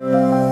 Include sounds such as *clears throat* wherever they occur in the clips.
观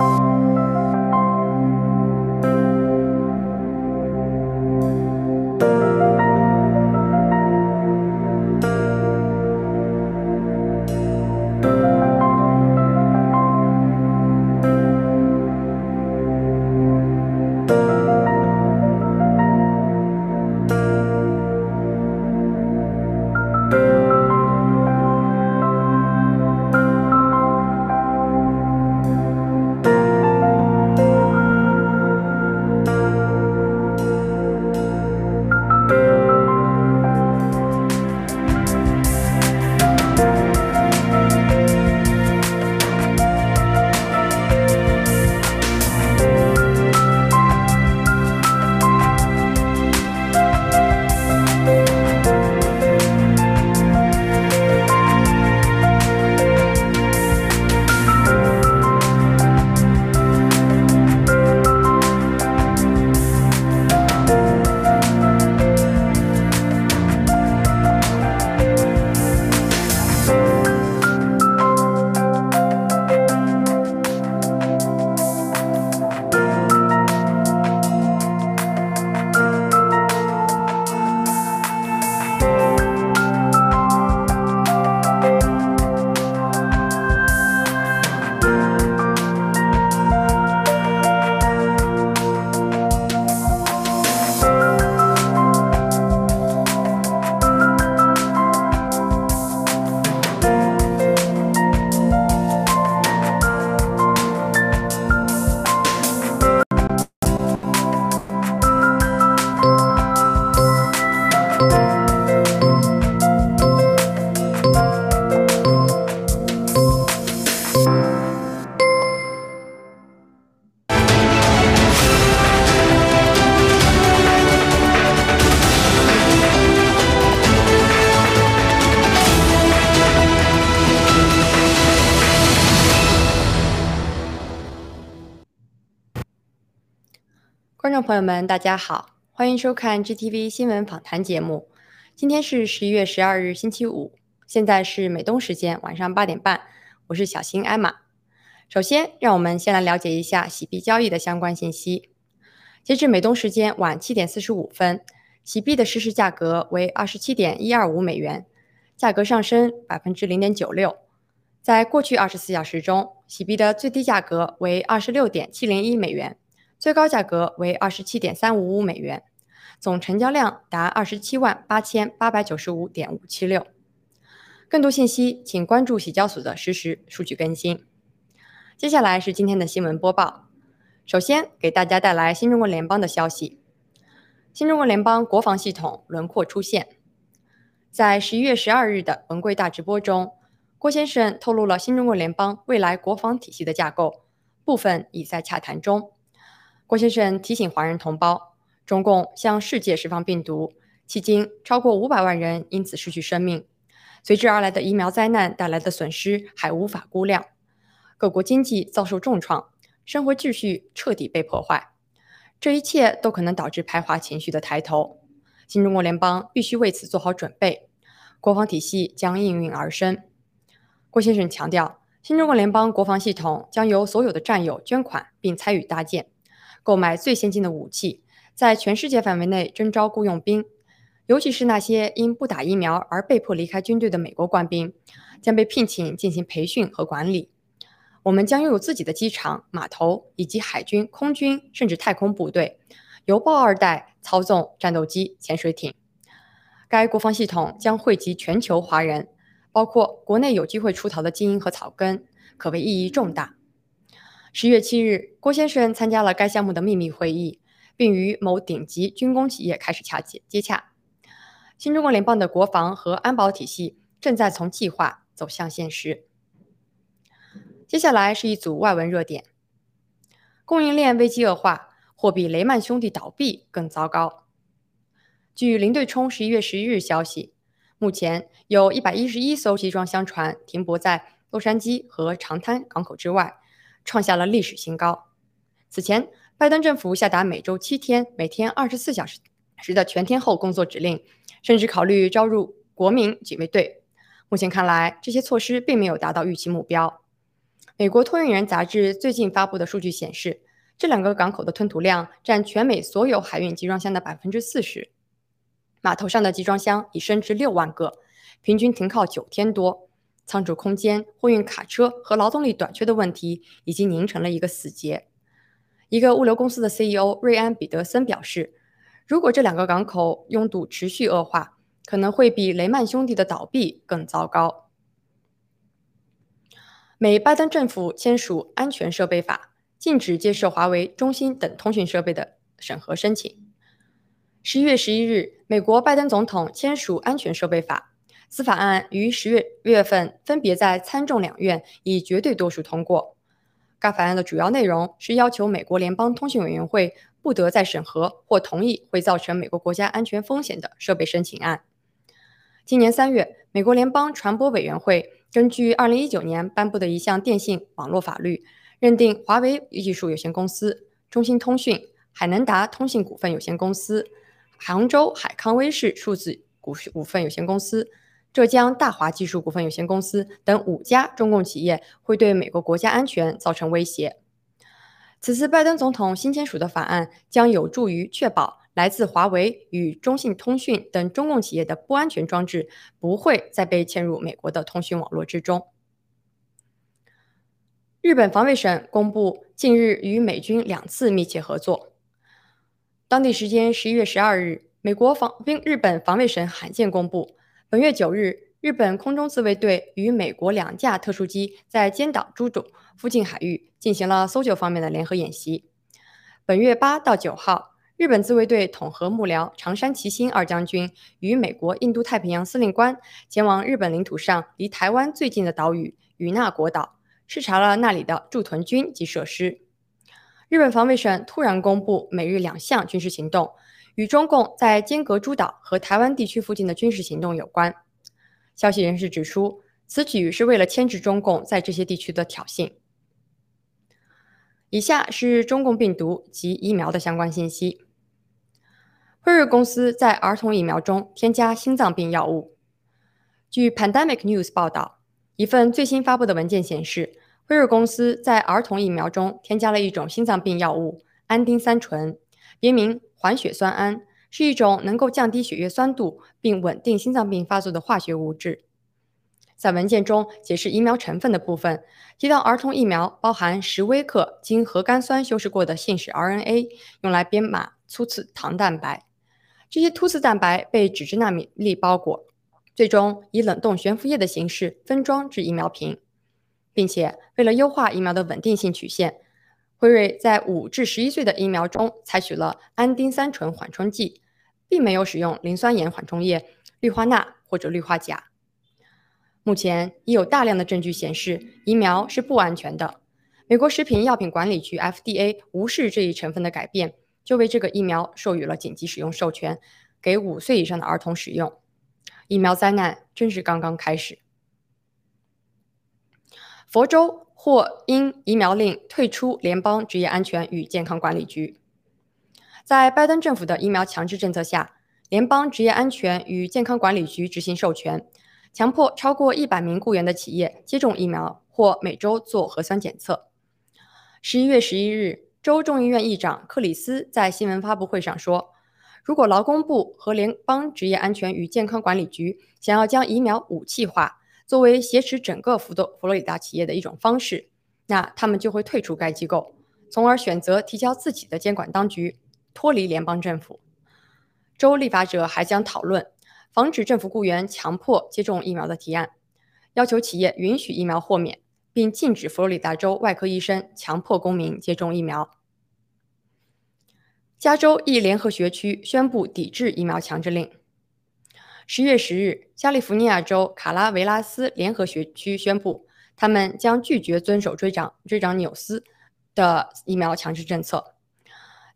观众朋友们，大家好，欢迎收看 GTV 新闻访谈节目。今天是十一月十二日，星期五，现在是美东时间晚上八点半。我是小新艾玛。首先，让我们先来了解一下洗币交易的相关信息。截至美东时间晚七点四十五分，洗币的实时价格为二十七点一二五美元，价格上升百分之零点九六。在过去二十四小时中，洗币的最低价格为二十六点七零一美元。最高价格为二十七点三五五美元，总成交量达二十七万八千八百九十五点五七六。更多信息，请关注洗交所的实时数据更新。接下来是今天的新闻播报。首先给大家带来新中国联邦的消息：新中国联邦国防系统轮廓出现。在十一月十二日的文贵大直播中，郭先生透露了新中国联邦未来国防体系的架构，部分已在洽谈中。郭先生提醒华人同胞，中共向世界释放病毒，迄今超过五百万人因此失去生命，随之而来的疫苗灾难带来的损失还无法估量，各国经济遭受重创，生活秩序彻底被破坏，这一切都可能导致排华情绪的抬头。新中国联邦必须为此做好准备，国防体系将应运而生。郭先生强调，新中国联邦国防系统将由所有的战友捐款并参与搭建。购买最先进的武器，在全世界范围内征召雇佣兵，尤其是那些因不打疫苗而被迫离开军队的美国官兵，将被聘请进行培训和管理。我们将拥有自己的机场、码头以及海军、空军甚至太空部队，由豹二代操纵战斗机、潜水艇。该国防系统将惠及全球华人，包括国内有机会出逃的精英和草根，可谓意义重大。十月七日，郭先生参加了该项目的秘密会议，并与某顶级军工企业开始洽接接洽。新中国联邦的国防和安保体系正在从计划走向现实。接下来是一组外文热点：供应链危机恶化，或比雷曼兄弟倒闭更糟糕。据林对冲十一月十一日消息，目前有一百一十一艘集装箱船停泊在洛杉矶和长滩港口之外。创下了历史新高。此前，拜登政府下达每周七天、每天二十四小时时的全天候工作指令，甚至考虑招入国民警卫队。目前看来，这些措施并没有达到预期目标。美国托运人杂志最近发布的数据显示，这两个港口的吞吐量占全美所有海运集装箱的百分之四十。码头上的集装箱已升至六万个，平均停靠九天多。仓储空间、货运卡车和劳动力短缺的问题已经凝成了一个死结。一个物流公司的 CEO 瑞安·彼得森表示，如果这两个港口拥堵持续恶化，可能会比雷曼兄弟的倒闭更糟糕。美拜登政府签署《安全设备法》，禁止接受华为、中兴等通讯设备的审核申请。十一月十一日，美国拜登总统签署《安全设备法》，此法案于十月月份分别在参众两院以绝对多数通过。该法案的主要内容是要求美国联邦通信委员会不得再审核或同意会造成美国国家安全风险的设备申请案。今年三月，美国联邦传播委员会根据二零一九年颁布的一项电信网络法律，认定华为技术有限公司、中兴通讯、海能达通信股份有限公司、杭州海康威视数字股股份有限公司、浙江大华技术股份有限公司等五家中共企业会对美国国家安全造成威胁。此次拜登总统新签署的法案将有助于确保。来自华为与中信通讯等中共企业的不安全装置不会再被嵌入美国的通讯网络之中。日本防卫省公布，近日与美军两次密切合作。当地时间十一月十二日，美国防兵日本防卫省罕见公布，本月九日，日本空中自卫队与美国两架特殊机在尖岛诸岛附近海域进行了搜救方面的联合演习。本月八到九号。日本自卫队统合幕僚长山齐星二将军与美国印度太平洋司令官前往日本领土上离台湾最近的岛屿与那国岛，视察了那里的驻屯军及设施。日本防卫省突然公布美日两项军事行动，与中共在尖阁诸岛和台湾地区附近的军事行动有关。消息人士指出，此举是为了牵制中共在这些地区的挑衅。以下是中共病毒及疫苗的相关信息。辉瑞公司在儿童疫苗中添加心脏病药物。据 Pandemic News 报道，一份最新发布的文件显示，辉瑞公司在儿童疫苗中添加了一种心脏病药物——安丁三醇，别名环血酸胺，是一种能够降低血液酸度并稳定心脏病发作的化学物质。在文件中解释疫苗成分的部分提到，儿童疫苗包含十微克经核苷酸修饰过的信使 RNA，用来编码粗刺糖蛋白。这些突刺蛋白被脂质纳米粒包裹，最终以冷冻悬浮液的形式分装至疫苗瓶，并且为了优化疫苗的稳定性曲线，辉瑞在五至十一岁的疫苗中采取了氨丁三醇缓冲剂，并没有使用磷酸盐缓冲液、氯化钠或者氯化钾。目前已有大量的证据显示疫苗是不安全的。美国食品药品管理局 （FDA） 无视这一成分的改变，就为这个疫苗授予了紧急使用授权，给五岁以上的儿童使用。疫苗灾难真是刚刚开始。佛州或因疫苗令退出联邦职业安全与健康管理局。在拜登政府的疫苗强制政策下，联邦职业安全与健康管理局执行授权。强迫超过一百名雇员的企业接种疫苗或每周做核酸检测。十一月十一日，州众议院议长克里斯在新闻发布会上说：“如果劳工部和联邦职业安全与健康管理局想要将疫苗武器化，作为挟持整个佛多佛罗里达企业的一种方式，那他们就会退出该机构，从而选择提交自己的监管当局，脱离联邦政府。”州立法者还将讨论。防止政府雇员强迫接种疫苗的提案，要求企业允许疫苗豁免，并禁止佛罗里达州外科医生强迫公民接种疫苗。加州一联合学区宣布抵制疫苗强制令。十月十日，加利福尼亚州卡拉维拉斯联合学区宣布，他们将拒绝遵守追长追长纽斯的疫苗强制政策。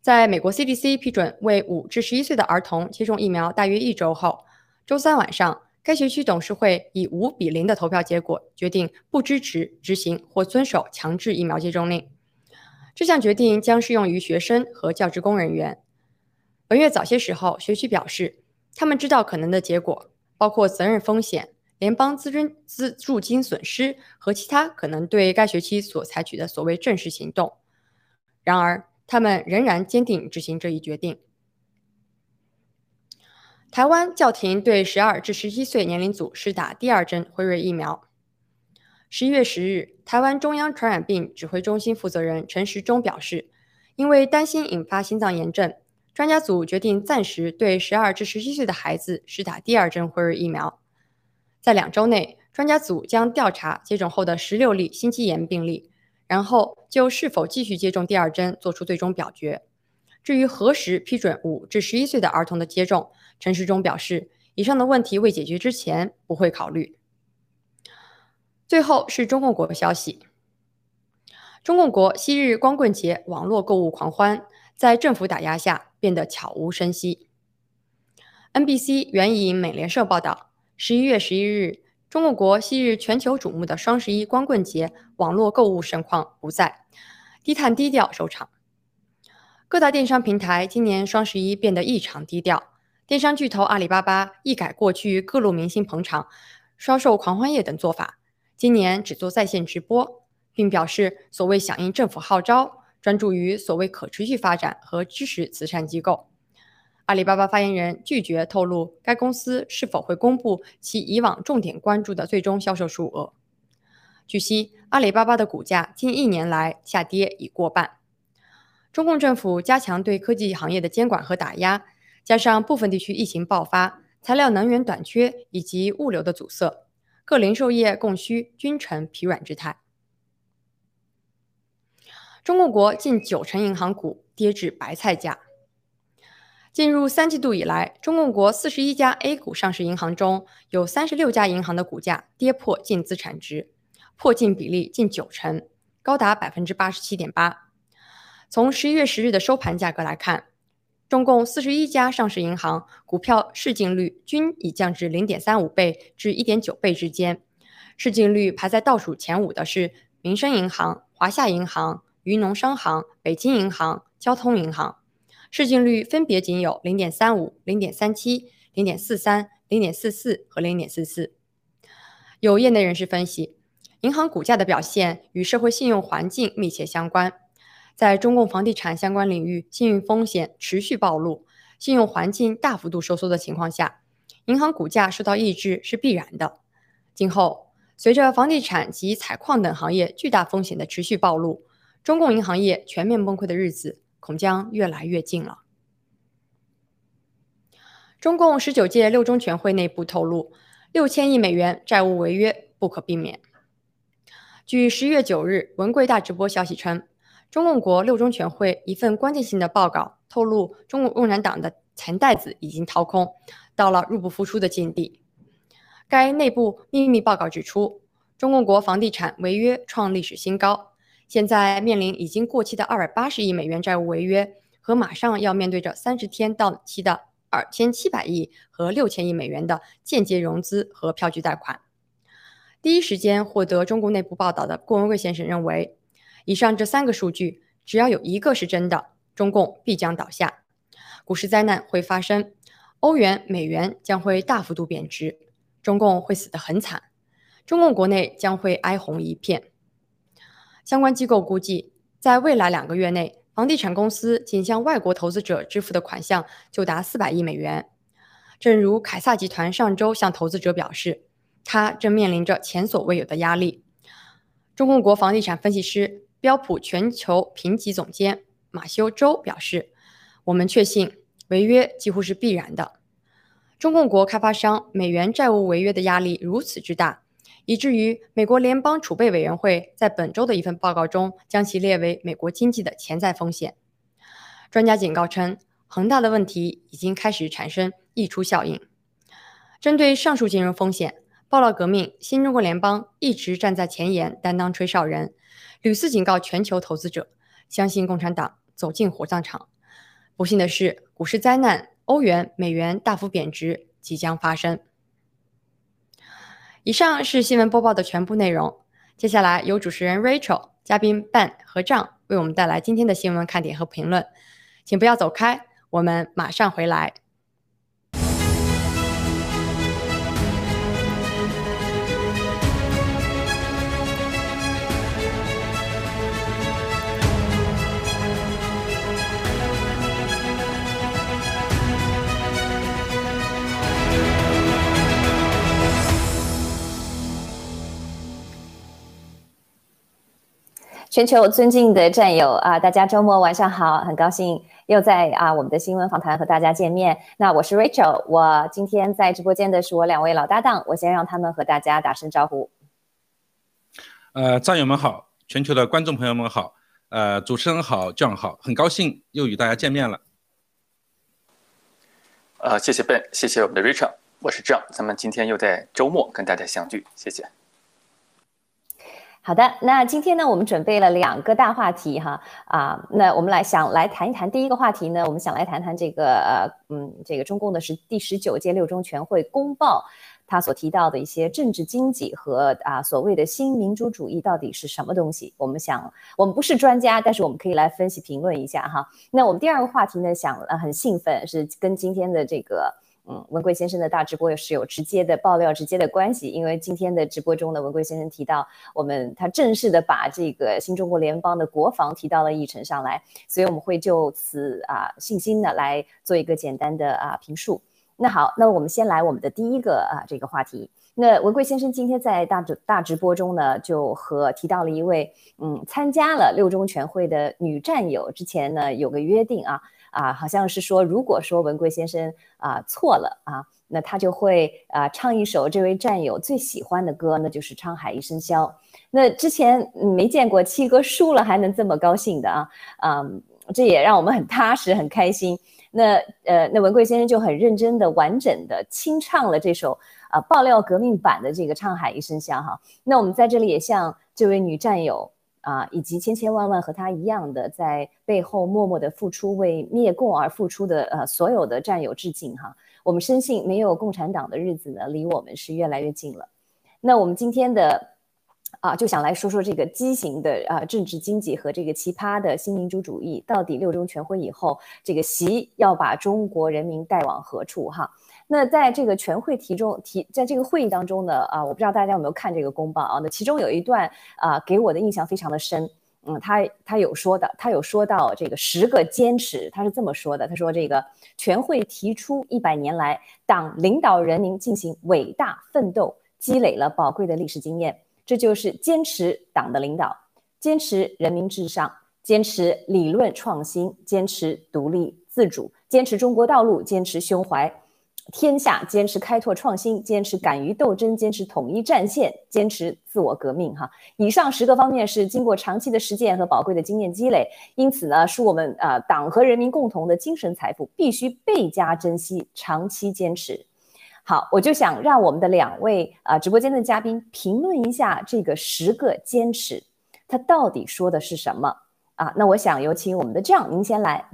在美国 CDC 批准为五至十一岁的儿童接种疫苗大约一周后。周三晚上，该学区董事会以五比零的投票结果决定不支持执行或遵守强制疫苗接种令。这项决定将适用于学生和教职工人员。本月早些时候，学区表示他们知道可能的结果，包括责任风险、联邦资金资助金损失和其他可能对该学期所采取的所谓正式行动。然而，他们仍然坚定执行这一决定。台湾叫停对十二至十七岁年龄组施打第二针辉瑞疫苗。十一月十日，台湾中央传染病指挥中心负责人陈时中表示，因为担心引发心脏炎症，专家组决定暂时对十二至十七岁的孩子施打第二针辉瑞疫苗。在两周内，专家组将调查接种后的十六例心肌炎病例，然后就是否继续接种第二针做出最终表决。至于何时批准五至十一岁的儿童的接种，陈时中表示，以上的问题未解决之前不会考虑。最后是中共国消息。中共国昔日光棍节网络购物狂欢，在政府打压下变得悄无声息。NBC 援引美联社报道，十一月十一日，中国国昔日全球瞩目的双十一光棍节网络购物盛况不再，低碳低调收场。各大电商平台今年双十一变得异常低调，电商巨头阿里巴巴一改过去各路明星捧场、销售狂欢夜等做法。今年只做在线直播，并表示所谓响应政府号召，专注于所谓可持续发展和支持慈善机构。阿里巴巴发言人拒绝透露该公司是否会公布其以往重点关注的最终销售数额。据悉，阿里巴巴的股价近一年来下跌已过半。中共政府加强对科技行业的监管和打压，加上部分地区疫情爆发、材料能源短缺以及物流的阻塞。各零售业供需均呈疲软之态。中国国近九成银行股跌至白菜价。进入三季度以来，中共国四十一家 A 股上市银行中有三十六家银行的股价跌破净资产值，破净比例近九成，高达百分之八十七点八。从十一月十日的收盘价格来看。中共四十一家上市银行股票市净率均已降至零点三五倍至一点九倍之间，市净率排在倒数前五的是民生银行、华夏银行、渔农商行、北京银行、交通银行，市净率分别仅有零点三五、零点三七、零点四三、零点四四和零点四四。有业内人士分析，银行股价的表现与社会信用环境密切相关。在中共房地产相关领域，信用风险持续暴露，信用环境大幅度收缩的情况下，银行股价受到抑制是必然的。今后，随着房地产及采矿等行业巨大风险的持续暴露，中共银行业全面崩溃的日子恐将越来越近了。中共十九届六中全会内部透露，六千亿美元债务违约不可避免。据十一月九日文贵大直播消息称。中共国六中全会一份关键性的报告透露，中国共产党的钱袋子已经掏空，到了入不敷出的境地。该内部秘密报告指出，中共国房地产违约创历史新高，现在面临已经过期的二百八十亿美元债务违约和马上要面对着三十天到期的二千七百亿和六千亿美元的间接融资和票据贷款。第一时间获得中国内部报道的顾文贵先生认为。以上这三个数据，只要有一个是真的，中共必将倒下，股市灾难会发生，欧元、美元将会大幅度贬值，中共会死得很惨，中共国内将会哀鸿一片。相关机构估计，在未来两个月内，房地产公司仅向外国投资者支付的款项就达四百亿美元。正如凯撒集团上周向投资者表示，他正面临着前所未有的压力。中共国房地产分析师。标普全球评级总监马修·周表示：“我们确信违约几乎是必然的。中共国开发商美元债务违约的压力如此之大，以至于美国联邦储备委员会在本周的一份报告中将其列为美国经济的潜在风险。专家警告称，恒大的问题已经开始产生溢出效应。针对上述金融风险，报道革命新中国联邦一直站在前沿，担当吹哨人。”屡次警告全球投资者，相信共产党走进火葬场。不幸的是，股市灾难、欧元、美元大幅贬值即将发生。以上是新闻播报的全部内容。接下来由主持人 Rachel、嘉宾 Ben 和张为我们带来今天的新闻看点和评论。请不要走开，我们马上回来。全球尊敬的战友啊，大家周末晚上好，很高兴又在啊我们的新闻访谈和大家见面。那我是 Rachel，我今天在直播间的是我两位老搭档，我先让他们和大家打声招呼。呃，战友们好，全球的观众朋友们好，呃，主持人好，John 好，很高兴又与大家见面了。呃，谢谢 Ben，谢谢我们的 Rachel，我是 John，咱们今天又在周末跟大家相聚，谢谢。好的，那今天呢，我们准备了两个大话题哈啊，那我们来想来谈一谈第一个话题呢，我们想来谈谈这个呃嗯，这个中共的是第十九届六中全会公报，他所提到的一些政治经济和啊所谓的新民主主义到底是什么东西？我们想，我们不是专家，但是我们可以来分析评论一下哈。那我们第二个话题呢，想呃很兴奋，是跟今天的这个。嗯，文贵先生的大直播也是有直接的爆料、直接的关系。因为今天的直播中呢，文贵先生提到，我们他正式的把这个新中国联邦的国防提到了议程上来，所以我们会就此啊信心的来做一个简单的啊评述。那好，那我们先来我们的第一个啊这个话题。那文贵先生今天在大直大直播中呢，就和提到了一位嗯参加了六中全会的女战友，之前呢有个约定啊。啊，好像是说，如果说文贵先生啊错了啊，那他就会啊唱一首这位战友最喜欢的歌，那就是《沧海一声笑》。那之前没见过七哥输了还能这么高兴的啊，啊，这也让我们很踏实很开心。那呃，那文贵先生就很认真的、完整的清唱了这首啊爆料革命版的这个《沧海一声笑》哈。那我们在这里也向这位女战友。啊，以及千千万万和他一样的在背后默默的付出、为灭共而付出的呃所有的战友致敬哈！我们深信，没有共产党的日子呢，离我们是越来越近了。那我们今天的啊，就想来说说这个畸形的啊政治经济和这个奇葩的新民主主义，到底六中全会以后，这个习要把中国人民带往何处哈？那在这个全会题中提，在这个会议当中呢，啊，我不知道大家有没有看这个公报啊？那其中有一段啊，给我的印象非常的深。嗯，他他有说的，他有说到这个十个坚持，他是这么说的：他说这个全会提出一百年来，党领导人民进行伟大奋斗，积累了宝贵的历史经验，这就是坚持党的领导，坚持人民至上，坚持理论创新，坚持独立自主，坚持中国道路，坚持胸怀。天下坚持开拓创新，坚持敢于斗争，坚持统一战线，坚持自我革命。哈，以上十个方面是经过长期的实践和宝贵的经验积累，因此呢，是我们呃党和人民共同的精神财富，必须倍加珍惜，长期坚持。好，我就想让我们的两位啊直播间的嘉宾评论一下这个十个坚持，它到底说的是什么啊？那我想有请我们的这样，您先来。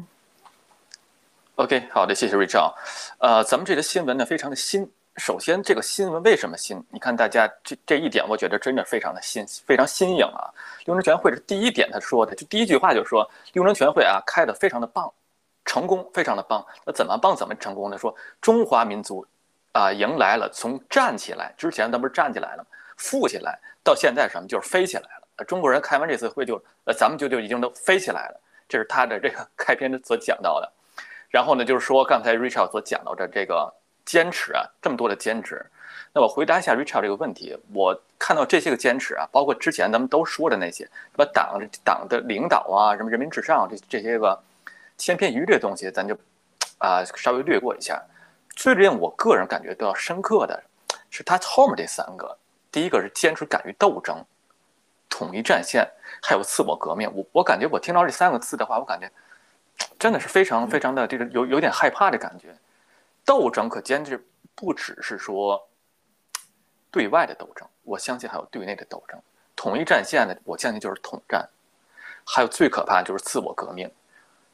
OK，好的，谢谢瑞兆。呃，咱们这个新闻呢，非常的新。首先，这个新闻为什么新？你看，大家这这一点，我觉得真的非常的新，非常新颖啊。六中全会的第一点，他说的就第一句话就是说，六中全会啊开的非常的棒，成功，非常的棒。那怎么棒？怎么成功呢？说中华民族啊迎来了从站起来之前，咱不是站起来了吗，富起来，到现在什么就是飞起来了。中国人开完这次会就，呃，咱们就就已经都飞起来了。这是他的这个开篇所讲到的。然后呢，就是说刚才 Richard 所讲到的这个坚持啊，这么多的坚持，那我回答一下 Richard 这个问题。我看到这些个坚持啊，包括之前咱们都说的那些什么党党的领导啊，什么人民至上这这些个千篇一律的东西，咱就啊稍微略过一下。最令我个人感觉都要深刻的是他后面这三个，第一个是坚持敢于斗争、统一战线，还有自我革命。我我感觉我听到这三个字的话，我感觉。真的是非常非常的这个有有点害怕的感觉，斗争可坚持不只是说对外的斗争，我相信还有对内的斗争。统一战线呢，我相信就是统战，还有最可怕的就是自我革命。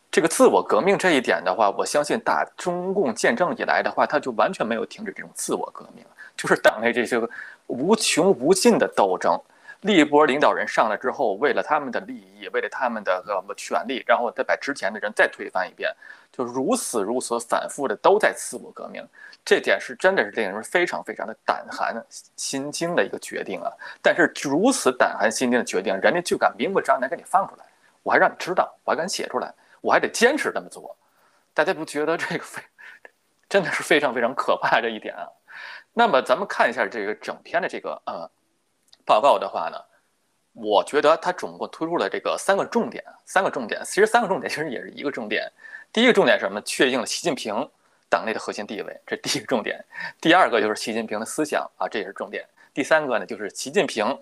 这个自我革命这一点的话，我相信打中共建政以来的话，他就完全没有停止这种自我革命，就是党内这些个无穷无尽的斗争。一波领导人上来之后，为了他们的利益，为了他们的什么权利，然后再把之前的人再推翻一遍，就如此如此反复的都在自我革命，这点是真的是令人非常非常的胆寒心惊的一个决定啊！但是如此胆寒心惊的决定，人家就敢明目张胆给你放出来，我还让你知道，我还敢写出来，我还得坚持这么做，大家不觉得这个非真的是非常非常可怕这一点啊？那么咱们看一下这个整篇的这个呃。报告的话呢，我觉得它总共突出了这个三个重点，三个重点，其实三个重点其实也是一个重点。第一个重点是什么？确定了习近平党内的核心地位，这是第一个重点。第二个就是习近平的思想啊，这也是重点。第三个呢，就是习近平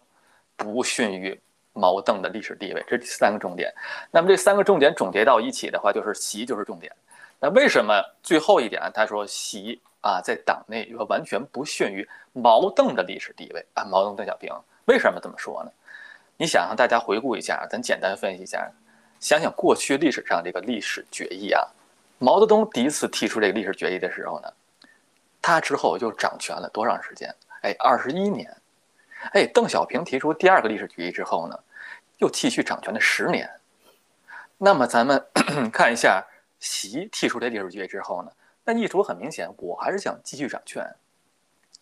不逊于毛邓的历史地位，这是第三个重点。那么这三个重点总结到一起的话，就是习就是重点。那为什么最后一点他说习啊在党内又完全不逊于毛邓的历史地位啊？毛邓邓小平为什么这么说呢？你想让大家回顾一下，咱简单分析一下，想想过去历史上这个历史决议啊，毛泽东第一次提出这个历史决议的时候呢，他之后就掌权了多长时间？哎，二十一年。哎，邓小平提出第二个历史决议之后呢，又继续掌权了十年。那么咱们 *clears throat* 看一下。习剔出这历史决议之后呢，那意图很明显，我还是想继续掌权，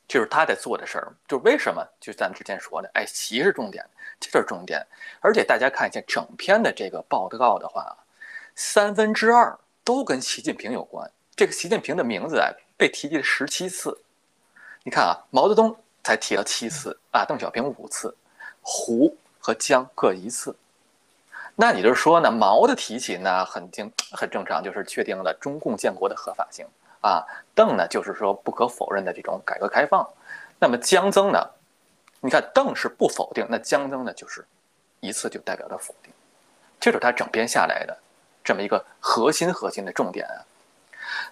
这是他在做的事儿。就为什么？就咱们之前说的，哎，习是重点，这是重点。而且大家看一下整篇的这个报告的话，三分之二都跟习近平有关。这个习近平的名字啊，被提及了十七次。你看啊，毛泽东才提了七次啊，邓小平五次，胡和江各一次。那你就是说呢？毛的提起呢，很正很正常，就是确定了中共建国的合法性啊。邓呢，就是说不可否认的这种改革开放。那么江增呢？你看邓是不否定，那江增呢，就是一次就代表着否定。这是他整篇下来的这么一个核心核心的重点啊。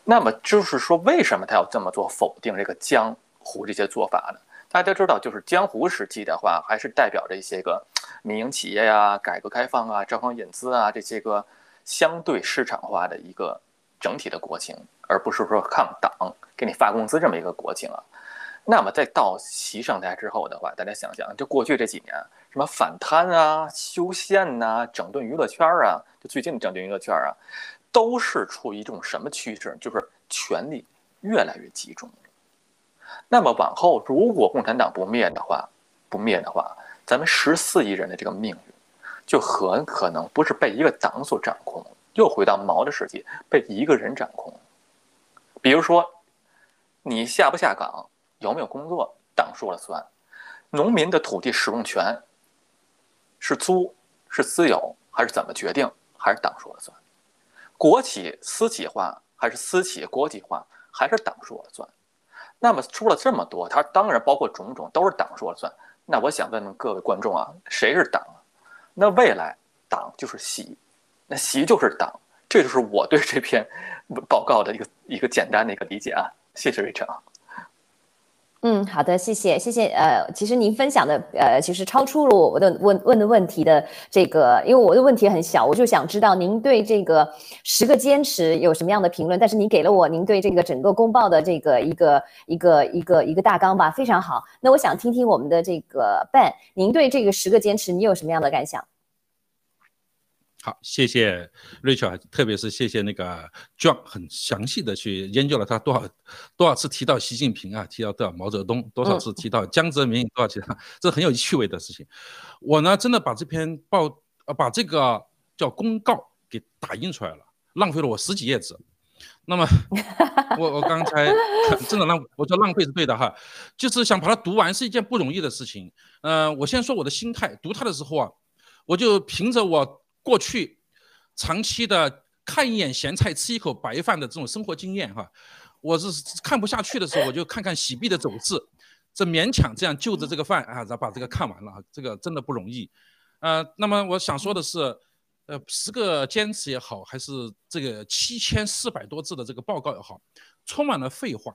那么就是说，为什么他要这么做，否定这个江湖这些做法呢？大家知道，就是江湖时期的话，还是代表着一些个民营企业呀、改革开放啊、招商引资啊这些个相对市场化的一个整体的国情，而不是说抗党给你发工资这么一个国情啊。那么在到习上台之后的话，大家想想，就过去这几年，什么反贪啊、修宪呐、整顿娱乐圈啊，就最近整顿娱乐圈啊，都是处于一种什么趋势？就是权力越来越集中。那么往后，如果共产党不灭的话，不灭的话，咱们十四亿人的这个命运，就很可能不是被一个党所掌控，又回到毛的世界，被一个人掌控。比如说，你下不下岗，有没有工作，党说了算；农民的土地使用权是租是私有，还是怎么决定，还是党说了算；国企私企化还是私企国企化，还是党说了算。那么说了这么多，他当然包括种种都是党说了算。那我想问问各位观众啊，谁是党？那未来党就是习，那习就是党，这就是我对这篇报告的一个一个简单的一个理解啊。谢谢瑞成。嗯，好的，谢谢，谢谢。呃，其实您分享的，呃，其实超出了我的问问的问题的这个，因为我的问题很小，我就想知道您对这个十个坚持有什么样的评论。但是您给了我您对这个整个公报的这个一个一个一个一个大纲吧，非常好。那我想听听我们的这个 Ben，您对这个十个坚持你有什么样的感想？好，谢谢 Rachel，特别是谢谢那个 John，很详细的去研究了他多少多少次提到习近平啊，提到多少毛泽东，多少次提到江泽民，多少次，这很有趣味的事情。我呢，真的把这篇报呃把这个叫公告给打印出来了，浪费了我十几页纸。那么 *laughs* 我我刚才真的浪，我说浪费是对的哈，就是想把它读完是一件不容易的事情。嗯，我先说我的心态，读它的时候啊，我就凭着我。过去长期的看一眼咸菜吃一口白饭的这种生活经验哈，我是看不下去的时候，我就看看洗币的走势，这勉强这样就着这个饭啊，然后把这个看完了，这个真的不容易。呃，那么我想说的是，呃，十个坚持也好，还是这个七千四百多字的这个报告也好，充满了废话、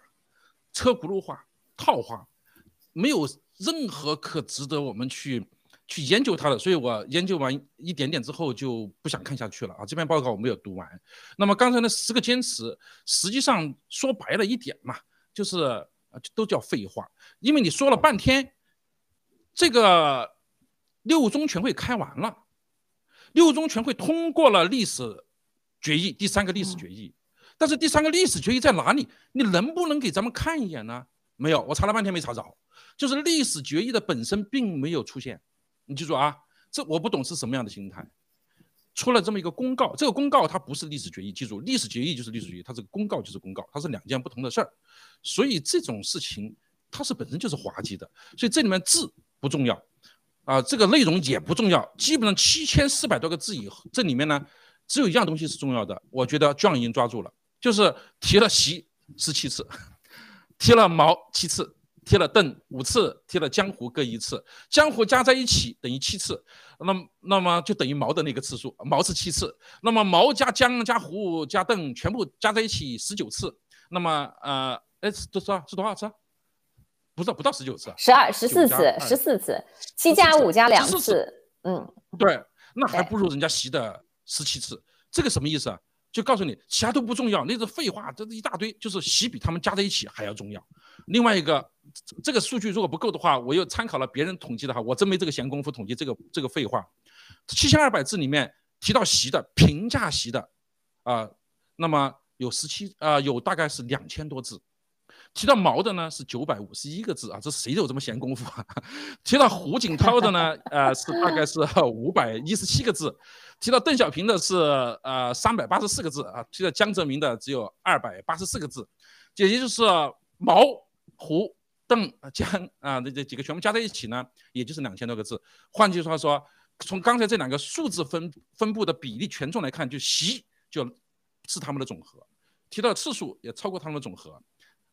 车轱辘话、套话，没有任何可值得我们去。去研究它的，所以我研究完一点点之后就不想看下去了啊！这篇报告我没有读完。那么刚才那十个坚持，实际上说白了一点嘛，就是都叫废话，因为你说了半天，这个六中全会开完了，六中全会通过了历史决议，第三个历史决议，但是第三个历史决议在哪里？你能不能给咱们看一眼呢？没有，我查了半天没查着，就是历史决议的本身并没有出现。你记住啊，这我不懂是什么样的心态。出了这么一个公告，这个公告它不是历史决议，记住，历史决议就是历史决议，它这个公告就是公告，它是两件不同的事儿。所以这种事情它是本身就是滑稽的。所以这里面字不重要，啊，这个内容也不重要，基本上七千四百多个字以后，这里面呢，只有一样东西是重要的，我觉得 John 已经抓住了，就是提了习十七次，提了毛七次。贴了邓五次，贴了江湖各一次，江湖加在一起等于七次，那那么就等于毛的那个次数，毛是七次，那么毛加江加湖加邓全部加在一起十九次，那么呃，哎，是多少？是多少次？不是不到十九次，十二十四次，十四次，七加五加两次，嗯，对，那还不如人家习的十七次，这个什么意思啊？就告诉你，其他都不重要，那是废话，这是一大堆，就是习比他们加在一起还要重要。另外一个，这个数据如果不够的话，我又参考了别人统计的哈，我真没这个闲工夫统计这个这个废话。七千二百字里面提到习的评价习的，啊，那么有十七啊，有大概是两千多字。提到毛的呢是九百五十一个字啊，这谁有这么闲工夫啊？提到胡锦涛的呢，呃，是大概是五百一十七个字。提到邓小平的是呃三百八十四个字啊，提到江泽民的只有二百八十四个字，也就是毛。胡邓江啊，这这几个全部加在一起呢，也就是两千多个字。换句话说，从刚才这两个数字分分布的比例权重来看，就习就是他们的总和，提到次数也超过他们的总和。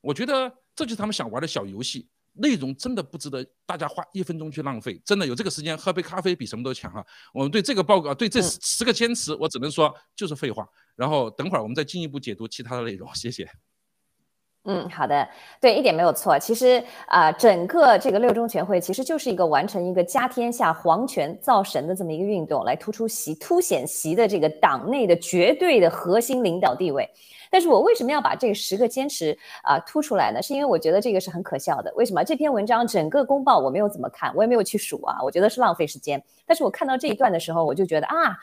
我觉得这就是他们想玩的小游戏，内容真的不值得大家花一分钟去浪费。真的有这个时间喝杯咖啡比什么都强啊！我们对这个报告，对这十个坚持，我只能说就是废话。然后等会儿我们再进一步解读其他的内容。谢谢。嗯，好的，对，一点没有错。其实啊，整个这个六中全会其实就是一个完成一个家天下、皇权造神的这么一个运动，来突出习、凸显习的这个党内的绝对的核心领导地位。但是我为什么要把这十个坚持啊突出来呢？是因为我觉得这个是很可笑的。为什么这篇文章整个公报我没有怎么看，我也没有去数啊，我觉得是浪费时间。但是我看到这一段的时候，我就觉得啊，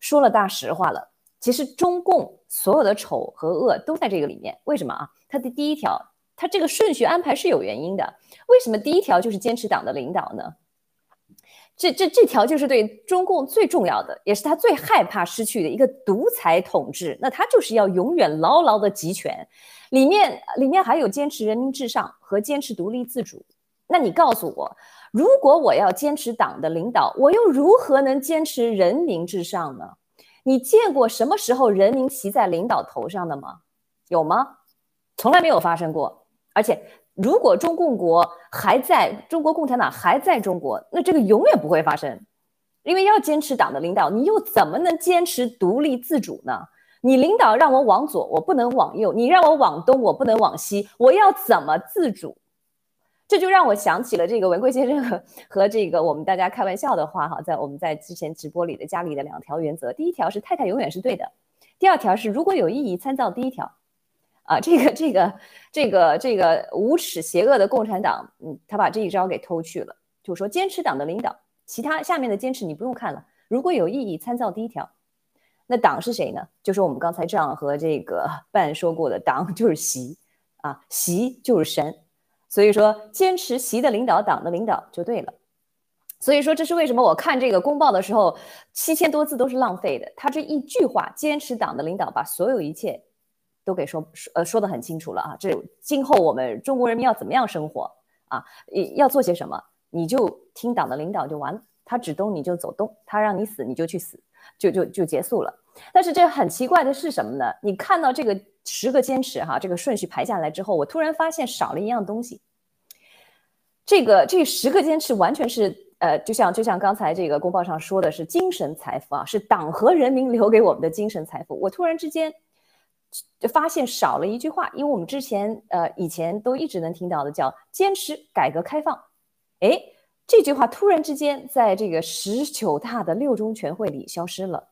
说了大实话了。其实中共所有的丑和恶都在这个里面。为什么啊？它的第一条，它这个顺序安排是有原因的。为什么第一条就是坚持党的领导呢？这这这条就是对中共最重要的，也是他最害怕失去的一个独裁统治。那他就是要永远牢牢的集权。里面里面还有坚持人民至上和坚持独立自主。那你告诉我，如果我要坚持党的领导，我又如何能坚持人民至上呢？你见过什么时候人民骑在领导头上的吗？有吗？从来没有发生过。而且，如果中共国还在中国共产党还在中国，那这个永远不会发生。因为要坚持党的领导，你又怎么能坚持独立自主呢？你领导让我往左，我不能往右；你让我往东，我不能往西。我要怎么自主？这就让我想起了这个文贵先生和和这个我们大家开玩笑的话哈，在我们在之前直播里的家里的两条原则，第一条是太太永远是对的，第二条是如果有异议参照第一条，啊，这个这个这个这个无耻邪恶的共产党，嗯，他把这一招给偷去了，就说坚持党的领导，其他下面的坚持你不用看了，如果有异议参照第一条，那党是谁呢？就是我们刚才这样和这个半说过的，党就是习啊，习就是神。所以说，坚持习的领导，党的领导就对了。所以说，这是为什么我看这个公报的时候，七千多字都是浪费的。他这一句话，坚持党的领导，把所有一切都给说说呃说的很清楚了啊。这今后我们中国人民要怎么样生活啊？要做些什么？你就听党的领导就完了。他指东你就走东，他让你死你就去死，就就就结束了。但是这很奇怪的是什么呢？你看到这个。十个坚持哈，这个顺序排下来之后，我突然发现少了一样东西。这个这十个坚持完全是呃，就像就像刚才这个公报上说的是精神财富啊，是党和人民留给我们的精神财富。我突然之间就发现少了一句话，因为我们之前呃以前都一直能听到的叫坚持改革开放，哎，这句话突然之间在这个十九大的六中全会里消失了。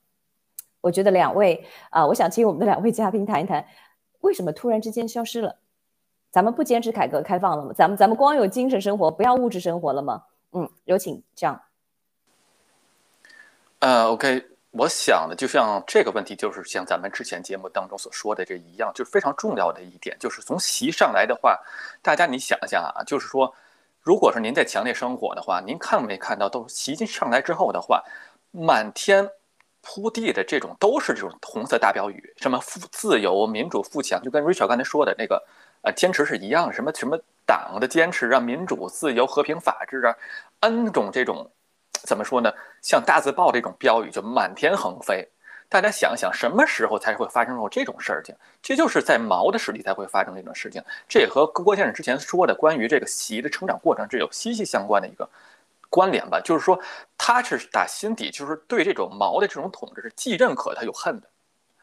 我觉得两位啊，我想请我们的两位嘉宾谈一谈。为什么突然之间消失了？咱们不坚持改革开放了吗？咱们咱们光有精神生活，不要物质生活了吗？嗯，有请这样。呃，OK，我想的就像这个问题，就是像咱们之前节目当中所说的这一样，就是非常重要的一点，就是从习上来的话，大家你想一下啊，就是说，如果是您在强烈生活的话，您看没看到都习近上来之后的话，满天。铺地的这种都是这种红色大标语，什么富自由、民主、富强，就跟 Rachel 刚才说的那个，呃，坚持是一样，什么什么党的坚持啊，民主、自由、和平、法治啊，n 种这种怎么说呢？像大字报这种标语就满天横飞。大家想想，什么时候才会发生过这种事情？这就是在毛的时期才会发生这种事情。这也和郭先生之前说的关于这个习的成长过程是有息息相关的一个关联吧。就是说，他是打心底就是对这种毛的这种统治是既认可他又恨的，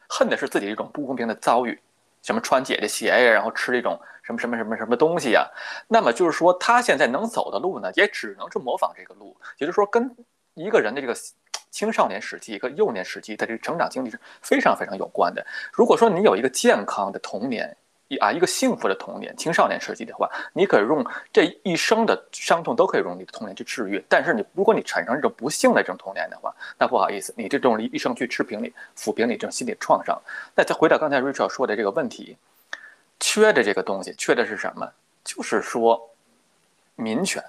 恨的是自己这种不公平的遭遇，什么穿姐姐鞋呀，然后吃这种什么什么什么什么东西呀。那么就是说，他现在能走的路呢，也只能是模仿这个路，也就是说，跟一个人的这个。青少年时期和幼年时期的这个成长经历是非常非常有关的。如果说你有一个健康的童年，一啊一个幸福的童年，青少年时期的话，你可以用这一生的伤痛都可以用你的童年去治愈。但是你如果你产生这种不幸的这种童年的话，那不好意思，你这种一生去持平你抚平你这种心理创伤。那再回到刚才 Rachel 说的这个问题，缺的这个东西，缺的是什么？就是说民权。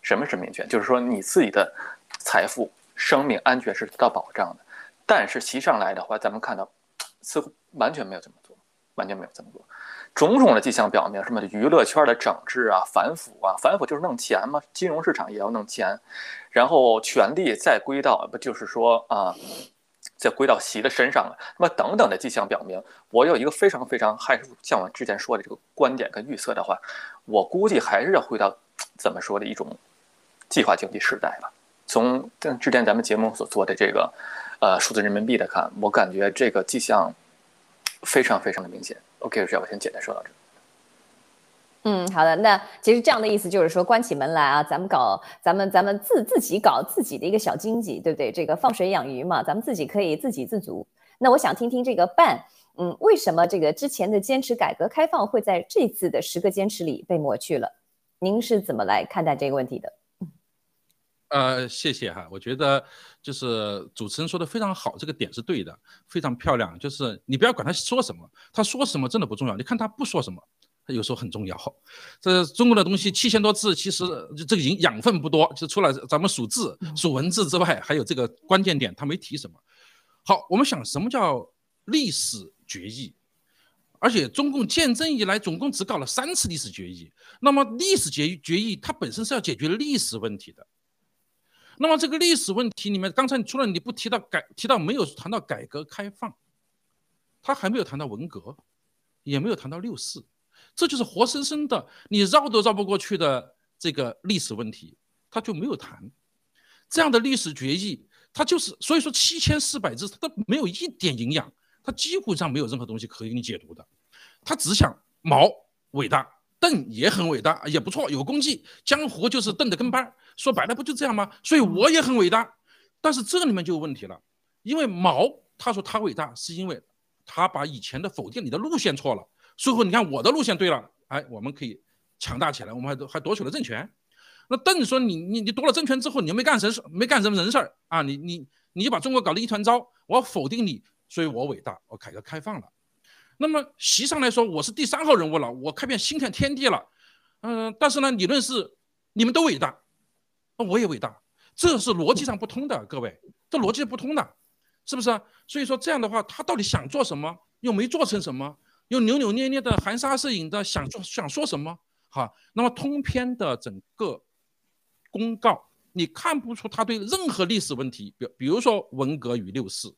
什么是民权？就是说你自己的财富。生命安全是得到保障的，但是其上来的话，咱们看到似乎完全没有这么做，完全没有这么做。种种的迹象表明，什么娱乐圈的整治啊、反腐啊，反腐就是弄钱嘛，金融市场也要弄钱，然后权力再归到不就是说啊，再归到习的身上了。那么等等的迹象表明，我有一个非常非常还是像我之前说的这个观点跟预测的话，我估计还是要回到怎么说的一种计划经济时代吧。从之前咱们节目所做的这个，呃，数字人民币的看，我感觉这个迹象非常非常的明显。OK，这样我先简单说到这。嗯，好的。那其实这样的意思就是说，关起门来啊，咱们搞，咱们咱们自自己搞自己的一个小经济，对不对？这个放水养鱼嘛，咱们自己可以自给自足。那我想听听这个办，嗯，为什么这个之前的坚持改革开放会在这次的十个坚持里被抹去了？您是怎么来看待这个问题的？呃，谢谢哈，我觉得就是主持人说的非常好，这个点是对的，非常漂亮。就是你不要管他说什么，他说什么真的不重要，你看他不说什么，他有时候很重要。这中国的东西七千多字，其实这个营养分不多，就除了咱们数字、数文字之外，还有这个关键点他没提什么。好，我们想什么叫历史决议？而且中共建政以来总共只搞了三次历史决议，那么历史决决议它本身是要解决历史问题的。那么这个历史问题里面，刚才除了你不提到改，提到没有谈到改革开放，他还没有谈到文革，也没有谈到六四，这就是活生生的你绕都绕不过去的这个历史问题，他就没有谈这样的历史决议，他就是所以说七千四百字，他都没有一点营养，他几乎上没有任何东西可以给你解读的，他只想毛伟大。邓也很伟大，也不错，有功绩。江湖就是邓的跟班，说白了不就这样吗？所以我也很伟大，但是这里面就有问题了，因为毛他说他伟大，是因为他把以前的否定你的路线错了。最后你看我的路线对了，哎，我们可以强大起来，我们还还夺取了政权。那邓说你你你夺了政权之后，你又没干什事，没干什么人事儿啊？你你你就把中国搞得一团糟，我要否定你，所以我伟大，我改革开放了。那么席上来说，我是第三号人物了，我开遍新天天地了，嗯，但是呢，理论是你们都伟大，那我也伟大，这是逻辑上不通的，各位，这逻辑不通的，是不是？所以说这样的话，他到底想做什么，又没做成什么，又扭扭捏捏的含沙射影的想做想说什么？哈，那么通篇的整个公告，你看不出他对任何历史问题，比比如说文革与六四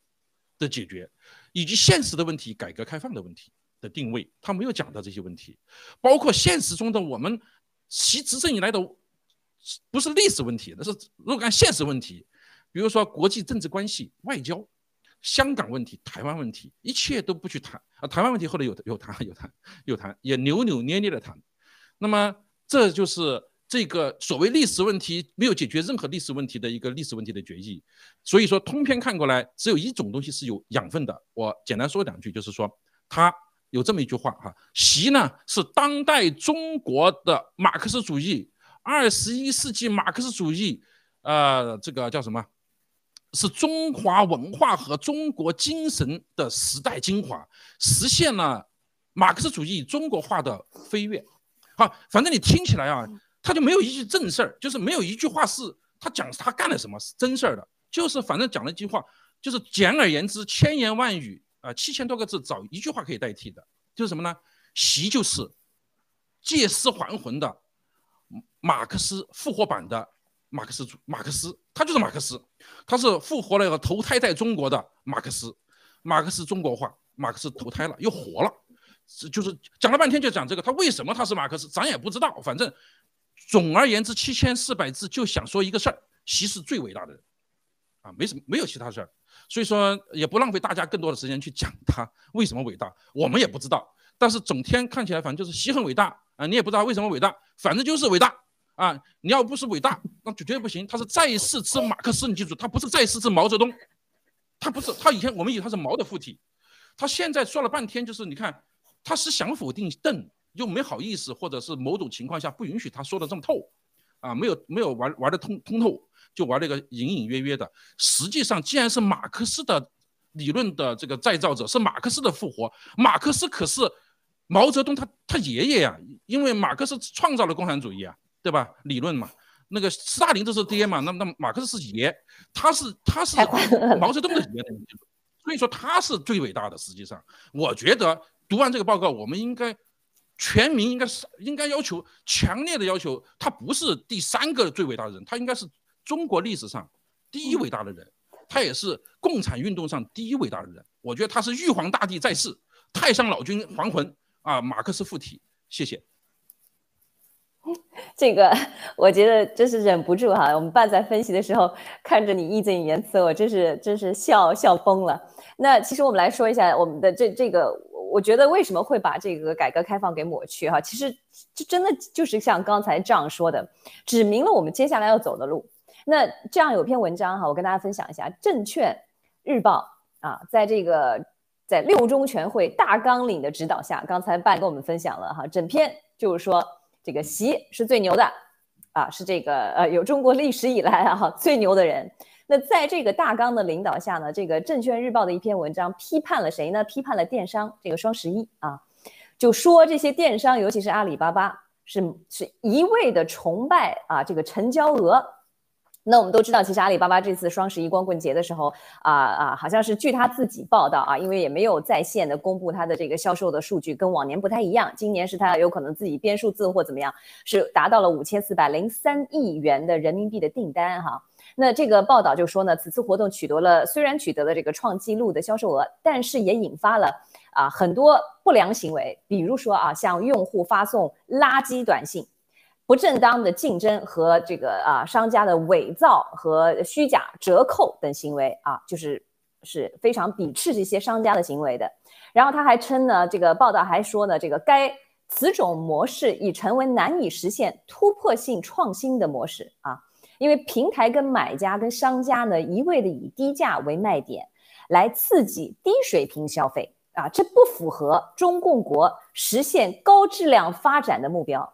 的解决。以及现实的问题，改革开放的问题的定位，他没有讲到这些问题，包括现实中的我们习执政以来的，不是历史问题，那是若干现实问题，比如说国际政治关系、外交、香港问题、台湾问题，一切都不去谈啊。台湾问题后来有有谈 *laughs* 有谈有谈，也扭扭捏捏的谈，那么这就是。这个所谓历史问题没有解决任何历史问题的一个历史问题的决议，所以说通篇看过来只有一种东西是有养分的。我简单说两句，就是说他有这么一句话哈，习呢是当代中国的马克思主义，二十一世纪马克思主义，呃，这个叫什么？是中华文化和中国精神的时代精华，实现了马克思主义中国化的飞跃。好，反正你听起来啊。他就没有一句正事儿，就是没有一句话是他讲他干了什么是真事儿的，就是反正讲了一句话，就是简而言之，千言万语啊，七千多个字找一句话可以代替的，就是什么呢？习就是借尸还魂的马克思复活版的马克思主马克思他就是马克思，他是复活了一个投胎在中国的马克思，马克思中国化，马克思投胎了又活了，就是讲了半天就讲这个，他为什么他是马克思，咱也不知道，反正总而言之七千四百字就想说一个事儿，习是最伟大的人，啊，没什么没有其他事儿，所以说也不浪费大家更多的时间去讲他为什么伟大，我们也不知道，但是整天看起来反正就是习很伟大啊，你也不知道为什么伟大，反正就是伟大。啊，你要不是伟大，那绝对不行。他是再世之马克思，你记住，他不是再世之毛泽东，他不是。他以前我们以为他是毛的附体，他现在说了半天，就是你看，他是想否定邓，又没好意思，或者是某种情况下不允许他说的这么透，啊，没有没有玩玩的通通透，就玩那个隐隐约约的。实际上，既然是马克思的理论的这个再造者，是马克思的复活，马克思可是毛泽东他他爷爷呀，因为马克思创造了共产主义啊。对吧？理论嘛，那个斯大林这是爹嘛，那那马克思是爷，他是他是毛泽东的爷，所以说他是最伟大的。实际上，我觉得读完这个报告，我们应该全民应该是应该要求强烈的要求，他不是第三个最伟大的人，他应该是中国历史上第一伟大的人，他也是共产运动上第一伟大的人。我觉得他是玉皇大帝在世，太上老君还魂啊，马克思附体。谢谢。*laughs* 这个我觉得真是忍不住哈，我们伴在分析的时候看着你义正言辞，我真是真是笑笑疯了。那其实我们来说一下我们的这这个，我觉得为什么会把这个改革开放给抹去哈？其实这真的就是像刚才这样说的，指明了我们接下来要走的路。那这样有篇文章哈，我跟大家分享一下，《证券日报》啊，在这个在六中全会大纲领的指导下，刚才办跟我们分享了哈，整篇就是说。这个习是最牛的，啊，是这个呃有中国历史以来啊最牛的人。那在这个大纲的领导下呢，这个证券日报的一篇文章批判了谁呢？批判了电商这个双十一啊，就说这些电商，尤其是阿里巴巴，是是一味的崇拜啊这个成交额。那我们都知道，其实阿里巴巴这次双十一光棍节的时候啊啊，好像是据他自己报道啊，因为也没有在线的公布他的这个销售的数据，跟往年不太一样。今年是他有可能自己编数字或怎么样，是达到了五千四百零三亿元的人民币的订单哈。那这个报道就说呢，此次活动取得了虽然取得了这个创纪录的销售额，但是也引发了啊很多不良行为，比如说啊，向用户发送垃圾短信。不正当的竞争和这个啊商家的伪造和虚假折扣等行为啊，就是是非常鄙视这些商家的行为的。然后他还称呢，这个报道还说呢，这个该此种模式已成为难以实现突破性创新的模式啊，因为平台跟买家跟商家呢一味的以低价为卖点来刺激低水平消费啊，这不符合中共国实现高质量发展的目标。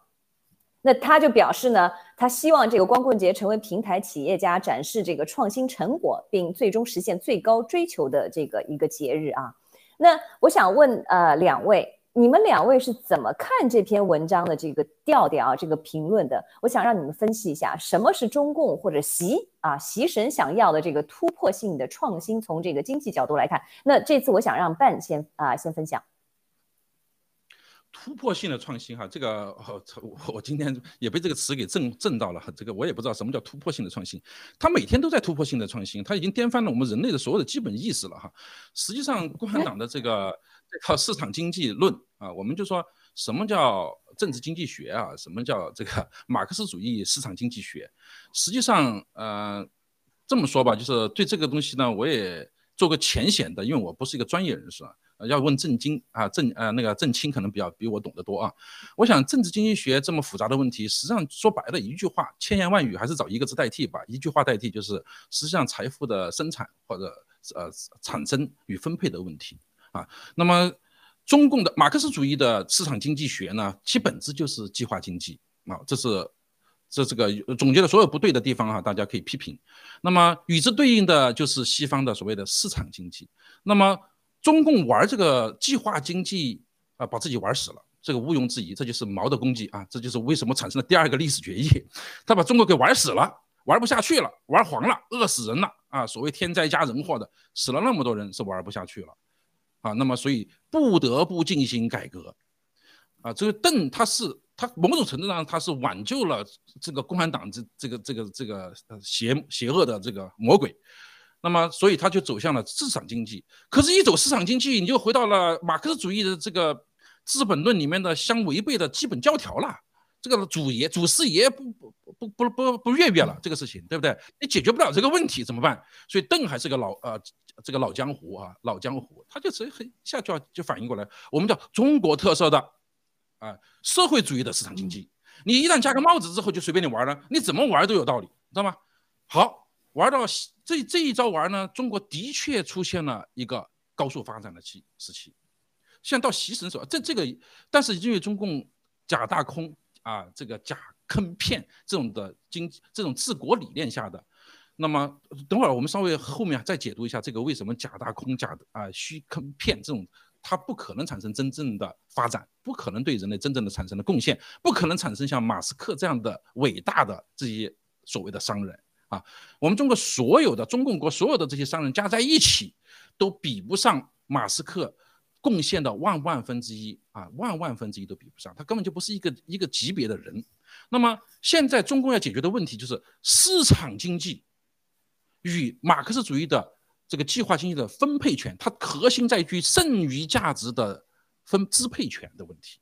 那他就表示呢，他希望这个光棍节成为平台企业家展示这个创新成果，并最终实现最高追求的这个一个节日啊。那我想问呃两位，你们两位是怎么看这篇文章的这个调调啊？这个评论的？我想让你们分析一下，什么是中共或者习啊习神想要的这个突破性的创新？从这个经济角度来看，那这次我想让半先啊先分享。突破性的创新，哈，这个我我今天也被这个词给震震到了，这个我也不知道什么叫突破性的创新。他每天都在突破性的创新，他已经颠翻了我们人类的所有的基本意识了，哈。实际上，共产党的这个这套市场经济论啊，我们就说什么叫政治经济学啊，什么叫这个 *laughs* 马克思主义市场经济学？实际上，呃，这么说吧，就是对这个东西呢，我也做个浅显的，因为我不是一个专业人士啊。要问郑经啊，郑呃那个郑清可能比较比我懂得多啊。我想政治经济学这么复杂的问题，实际上说白了一句话，千言万语还是找一个字代替吧。一句话代替就是实际上财富的生产或者呃产生与分配的问题啊。那么中共的马克思主义的市场经济学呢，其本质就是计划经济啊。这是这这个总结的所有不对的地方啊，大家可以批评。那么与之对应的就是西方的所谓的市场经济。那么中共玩这个计划经济啊，把自己玩死了，这个毋庸置疑，这就是毛的功绩啊，这就是为什么产生了第二个历史决议，他把中国给玩死了，玩不下去了，玩黄了，饿死人了啊！所谓天灾加人祸的，死了那么多人，是玩不下去了啊。那么所以不得不进行改革啊。这个邓他是。他某种程度上他是挽救了这个共产党这这个这个这个邪邪恶的这个魔鬼。那么，所以他就走向了市场经济。可是，一走市场经济，你就回到了马克思主义的这个《资本论》里面的相违背的基本教条了。这个主爷、祖师爷不不不不不不越越了这个事情，对不对？你解决不了这个问题怎么办？所以邓还是个老呃这个老江湖啊，老江湖，他就直接很一下就就反应过来，我们叫中国特色的啊社会主义的市场经济。你一旦加个帽子之后，就随便你玩了，你怎么玩都有道理，知道吗？好，玩到这这一招玩呢，中国的确出现了一个高速发展的期时期。现在到习神手，这这个，但是因为中共假大空。啊，这个假坑骗这种的经这种治国理念下的，那么等会儿我们稍微后面再解读一下这个为什么假大空假的啊虚坑骗这种，它不可能产生真正的发展，不可能对人类真正的产生的贡献，不可能产生像马斯克这样的伟大的这些所谓的商人啊，我们中国所有的中共国所有的这些商人加在一起，都比不上马斯克。贡献的万万分之一啊，万万分之一都比不上，他根本就不是一个一个级别的人。那么现在中共要解决的问题就是市场经济与马克思主义的这个计划经济的分配权，它核心在于剩余价值的分支配权的问题。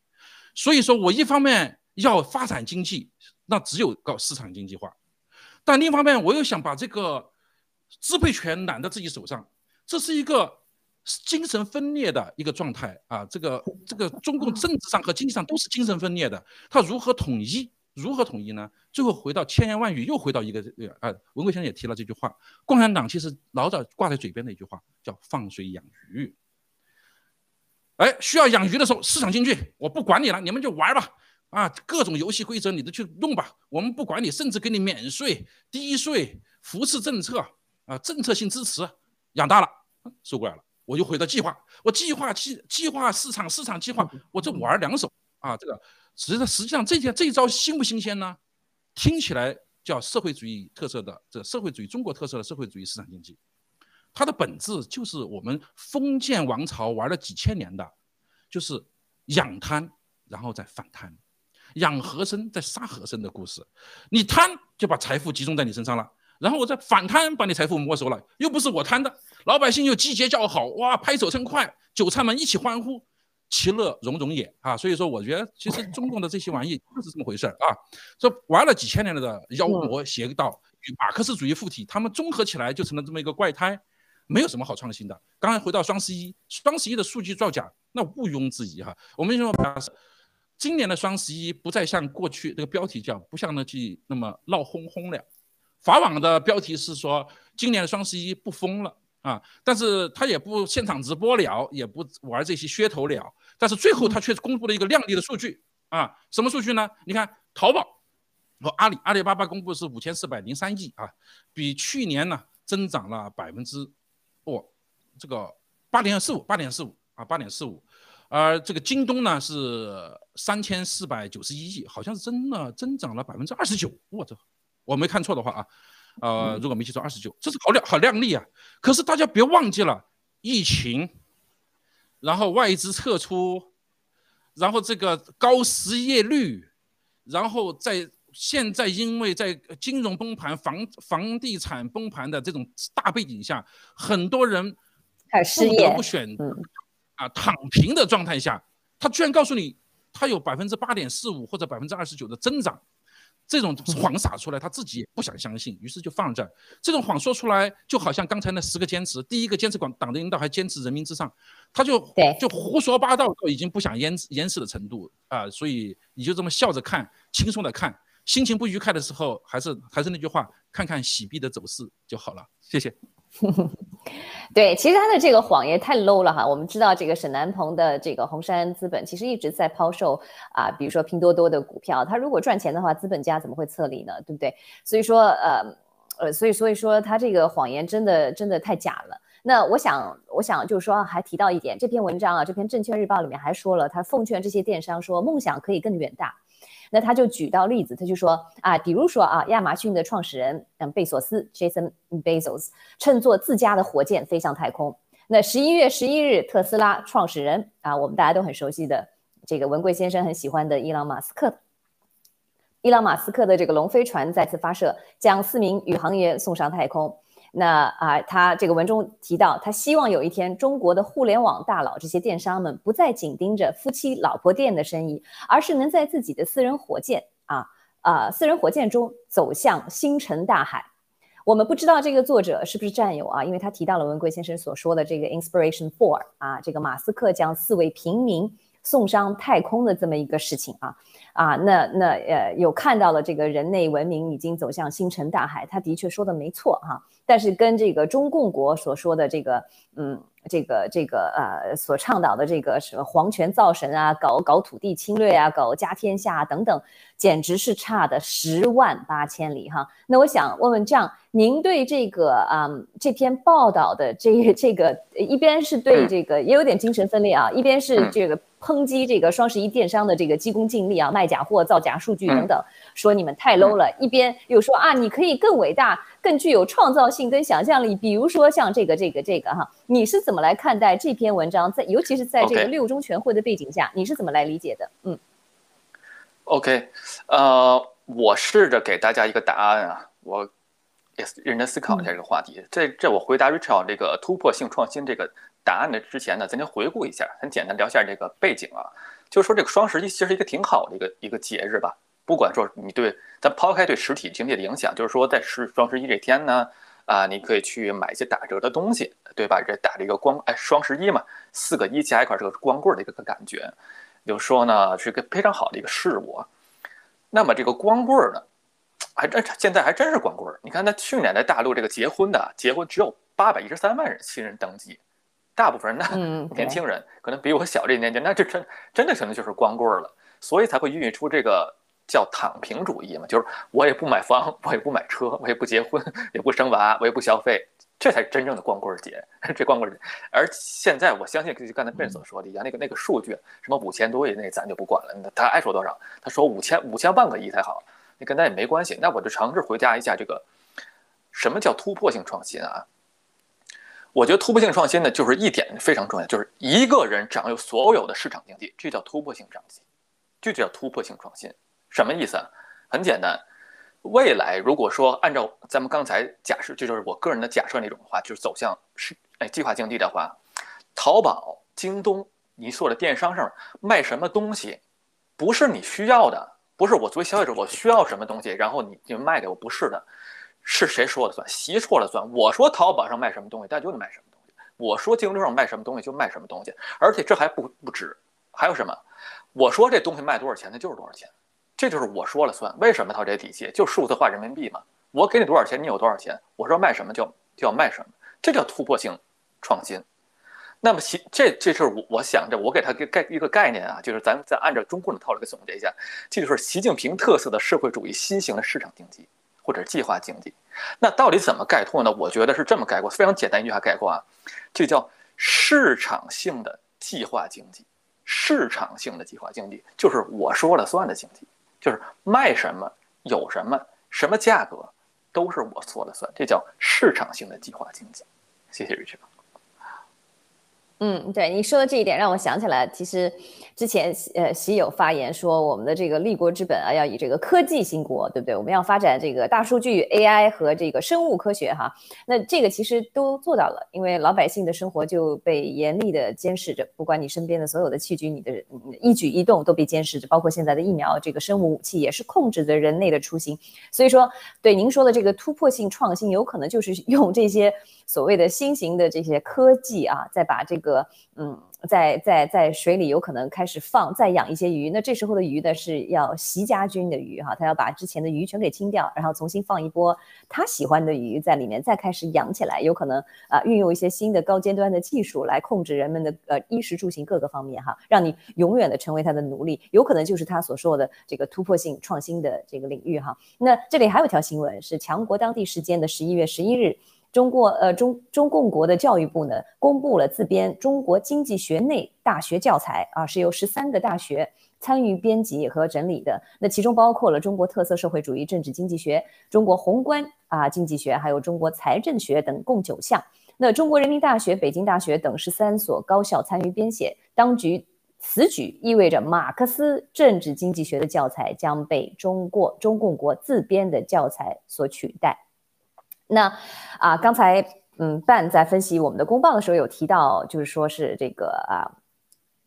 所以说我一方面要发展经济，那只有搞市场经济化，但另一方面我又想把这个支配权揽在自己手上，这是一个。精神分裂的一个状态啊，这个这个中共政治上和经济上都是精神分裂的，它如何统一？如何统一呢？最后回到千言万语，又回到一个呃，文贵先生也提了这句话，共产党其实老早挂在嘴边的一句话叫放水养鱼。哎，需要养鱼的时候，市场经济我不管你了，你们就玩吧，啊，各种游戏规则你都去弄吧，我们不管你，甚至给你免税、低税、扶持政策啊，政策性支持，养大了收过来了。我就回到计划，我计划计计划市场市场计划，我这玩两手啊，这个实际上实际上这件这一招新不新鲜呢？听起来叫社会主义特色的这社会主义中国特色的社会主义市场经济，它的本质就是我们封建王朝玩了几千年的，就是养贪然后再反贪，养和珅在杀和珅的故事。你贪就把财富集中在你身上了。然后我再反贪，把你财富没收了，又不是我贪的，老百姓又集结叫好，哇，拍手称快，韭菜们一起欢呼，其乐融融也啊！所以说，我觉得其实中共的这些玩意就是这么回事儿啊。这玩了几千年了的妖魔邪道与马克思主义附体，他们综合起来就成了这么一个怪胎，没有什么好创新的。刚才回到双十一，双十一的数据造假，那毋庸置疑哈。我们说，今年的双十一不再像过去这个标题叫不像那句那么闹哄哄了。法网的标题是说今年的双十一不疯了啊，但是他也不现场直播了，也不玩这些噱头了，但是最后他却公布了一个亮丽的数据啊，什么数据呢？你看淘宝和阿里阿里巴巴公布是五千四百零三亿啊，比去年呢增长了百分之哦这个八点四五八点四五啊八点四五，而这个京东呢是三千四百九十一亿，好像是增了增长了百分之二十九，我操！我没看错的话啊，呃，如果没记错，二十九，这是好亮好靓丽啊。可是大家别忘记了疫情，然后外资撤出，然后这个高失业率，然后在现在因为在金融崩盘、房房地产崩盘的这种大背景下，很多人不得不选啊躺平的状态下，他居然告诉你他有百分之八点四五或者百分之二十九的增长。这种谎撒出来，他自己也不想相信，于是就放这儿。这种谎说出来，就好像刚才那十个坚持，第一个坚持广党的领导，还坚持人民至上，他就就胡说八道到已经不想掩掩饰的程度啊！所以你就这么笑着看，轻松的看，心情不愉快的时候，还是还是那句话，看看洗币的走势就好了。谢谢。*laughs* 对，其实他的这个谎言太 low 了哈。我们知道这个沈南鹏的这个红杉资本其实一直在抛售啊，比如说拼多多的股票，他如果赚钱的话，资本家怎么会撤离呢？对不对？所以说，呃呃，所以所以说他这个谎言真的真的太假了。那我想我想就是说，还提到一点，这篇文章啊，这篇证券日报里面还说了，他奉劝这些电商说，梦想可以更远大。那他就举到例子，他就说啊，比如说啊，亚马逊的创始人嗯贝索斯 Jason Bezos 乘坐自家的火箭飞向太空。那十一月十一日，特斯拉创始人啊，我们大家都很熟悉的这个文贵先生很喜欢的伊朗马斯克伊朗马斯克的这个龙飞船再次发射，将四名宇航员送上太空。那啊，他这个文中提到，他希望有一天中国的互联网大佬这些电商们不再紧盯着夫妻老婆店的生意，而是能在自己的私人火箭啊啊私人火箭中走向星辰大海。我们不知道这个作者是不是战友啊，因为他提到了文贵先生所说的这个 Inspiration for 啊，这个马斯克将四位平民送上太空的这么一个事情啊啊，那那呃有看到了这个人类文明已经走向星辰大海，他的确说的没错哈。但是跟这个中共国所说的这个，嗯，这个这个呃，所倡导的这个什么皇权造神啊，搞搞土地侵略啊，搞家天下等等，简直是差的十万八千里哈。那我想问问，这样您对这个啊这篇报道的这这个一边是对这个也有点精神分裂啊，一边是这个抨击这个双十一电商的这个急功近利啊，卖假货、造假数据等等，说你们太 low 了；一边又说啊，你可以更伟大。更具有创造性跟想象力，比如说像这个这个这个哈，你是怎么来看待这篇文章？在尤其是在这个六中全会的背景下，你是怎么来理解的？嗯，OK，呃，我试着给大家一个答案啊，我也认真思考一下这个话题。这这我回答 Richard 这个突破性创新这个答案的之前呢，咱先回顾一下，很简单聊一下这个背景啊，就是说这个双十一其实一个挺好的一个一个节日吧。不管说你对咱抛开对实体经济的影响，就是说在十双十一这天呢，啊，你可以去买一些打折的东西，对吧？这打这个光哎，双十一嘛，四个一加一块这个光棍的一个感觉，就是说呢是个非常好的一个事物。那么这个光棍呢，还真现在还真是光棍。你看，他去年在大陆这个结婚的结婚只有八百一十三万人新人登记，大部分人呢 *laughs* 年轻人可能比我小这年纪，那这真真的可能就是光棍了，所以才会孕育出这个。叫躺平主义嘛，就是我也不买房，我也不买车，我也不结婚，*laughs* 也不生娃，我也不消费，这才是真正的光棍节。*laughs* 这光棍节，而现在我相信，就刚才贝所说的一样，那个那个数据，什么五千多亿，那咱就不管了，他爱说多少，他说五千五千万个亿才好，那跟咱也没关系。那我就尝试回答一下这个，什么叫突破性创新啊？我觉得突破性创新呢，就是一点非常重要，就是一个人掌握所有的市场经济，这叫突破性创新，这就叫突破性创新。什么意思？很简单，未来如果说按照咱们刚才假设，这就是我个人的假设那种的话，就是走向是哎计划经济的话，淘宝、京东，你所有的电商上卖什么东西，不是你需要的，不是我作为消费者我需要什么东西，然后你你卖给我，不是的，是谁说了算？习说了算？我说淘宝上卖什么东西，大家就得卖什么东西；我说京东上卖什么东西就卖什么东西，而且这还不不止，还有什么？我说这东西卖多少钱，它就是多少钱。这就是我说了算，为什么它这体系就数字化人民币嘛？我给你多少钱，你有多少钱？我说卖什么就就要卖什么，这叫突破性创新。那么其这这是我我想着我给他给概一个概念啊，就是咱再按照中共的套路给总结一下，这就是习近平特色的社会主义新型的市场经济或者计划经济。那到底怎么概括呢？我觉得是这么概括，非常简单一句话概括啊，这叫市场性的计划经济。市场性的计划经济就是我说了算的经济。就是卖什么有什么，什么价格都是我说了算，这叫市场性的计划经济。谢谢 Richard。嗯，对你说的这一点让我想起来，其实之前呃，习有发言说，我们的这个立国之本啊，要以这个科技兴国，对不对？我们要发展这个大数据、AI 和这个生物科学哈。那这个其实都做到了，因为老百姓的生活就被严厉的监视着，不管你身边的所有的器具，你的一举一动都被监视着，包括现在的疫苗，这个生物武器也是控制着人类的出行。所以说，对您说的这个突破性创新，有可能就是用这些。所谓的新型的这些科技啊，再把这个嗯，在在在水里有可能开始放，再养一些鱼。那这时候的鱼呢，是要习家军的鱼哈，他要把之前的鱼全给清掉，然后重新放一波他喜欢的鱼在里面，再开始养起来。有可能啊，运用一些新的高尖端的技术来控制人们的呃衣食住行各个方面哈，让你永远的成为他的奴隶。有可能就是他所说的这个突破性创新的这个领域哈。那这里还有一条新闻是强国当地时间的十一月十一日。中国呃中中共国的教育部呢公布了自编中国经济学内大学教材啊，是由十三个大学参与编辑和整理的。那其中包括了中国特色社会主义政治经济学、中国宏观啊经济学，还有中国财政学等共九项。那中国人民大学、北京大学等十三所高校参与编写，当局此举意味着马克思政治经济学的教材将被中国中共国自编的教材所取代。那啊，刚才嗯，半在分析我们的公报的时候有提到，就是说是这个啊。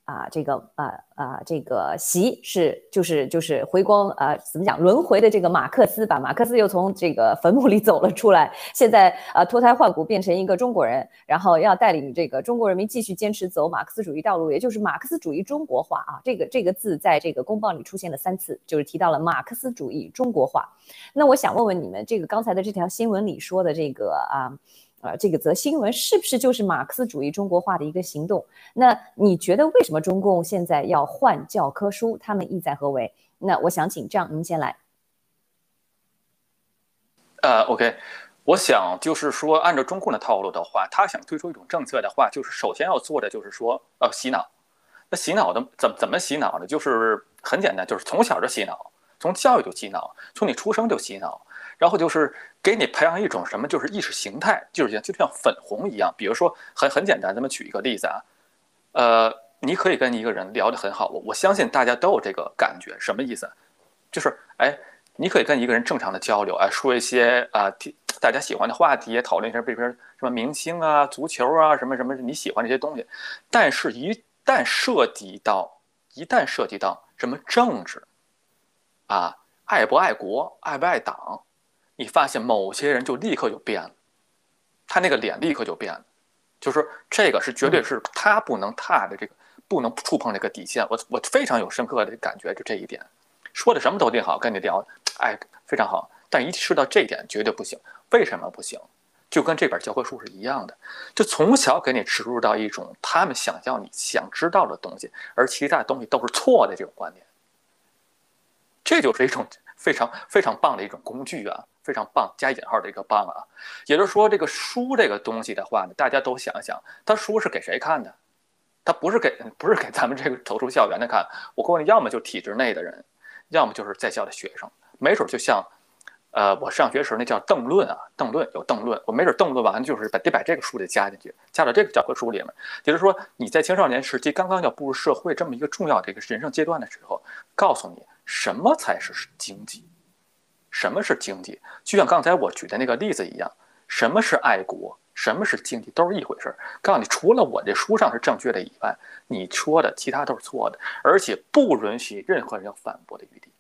啊，这个啊啊，这个习是就是就是回光啊，怎么讲轮回的这个马克思吧？马克思又从这个坟墓里走了出来，现在啊脱胎换骨变成一个中国人，然后要带领这个中国人民继续坚持走马克思主义道路，也就是马克思主义中国化啊。这个这个字在这个公报里出现了三次，就是提到了马克思主义中国化。那我想问问你们，这个刚才的这条新闻里说的这个啊。啊，这个则新闻是不是就是马克思主义中国化的一个行动？那你觉得为什么中共现在要换教科书？他们意在何为？那我想请这样，您先来。呃，OK，我想就是说，按照中共的套路的话，他想推出一种政策的话，就是首先要做的就是说，呃，洗脑。那洗脑的怎怎么洗脑呢？就是很简单，就是从小就洗脑，从教育就洗脑，从你出生就洗脑。然后就是给你培养一种什么，就是意识形态，就是像就像粉红一样。比如说，很很简单，咱们举一个例子啊，呃，你可以跟一个人聊得很好，我我相信大家都有这个感觉，什么意思？就是哎，你可以跟一个人正常的交流，哎，说一些啊，大家喜欢的话题，讨论一下，比如说什么明星啊、足球啊，什么什么你喜欢这些东西。但是，一旦涉及到一旦涉及到什么政治啊，爱不爱国，爱不爱党？你发现某些人就立刻就变了，他那个脸立刻就变了，就是这个是绝对是他不能踏的这个不能触碰这个底线。我我非常有深刻的感觉，就这一点，说的什么都挺好，跟你聊，哎，非常好。但一说到这一点，绝对不行。为什么不行？就跟这本教科书是一样的，就从小给你植入到一种他们想要你想知道的东西，而其他东西都是错的这种观念。这就是一种非常非常棒的一种工具啊。非常棒，加引号的一个棒啊！也就是说，这个书这个东西的话呢，大家都想想，它书是给谁看的？它不是给不是给咱们这个走出校园的看。我告诉你，要么就体制内的人，要么就是在校的学生。没准就像，呃，我上学时那叫邓论啊，邓论有邓论，我没准邓论完就是把得把这个书得加进去，加到这个教科书里面。也就是说，你在青少年时期刚刚要步入社会这么一个重要的一个人生阶段的时候，告诉你什么才是经济。什么是经济？就像刚才我举的那个例子一样，什么是爱国，什么是经济，都是一回事儿。告诉你，除了我这书上是正确的以外，你说的其他都是错的，而且不允许任何人有反驳的余地。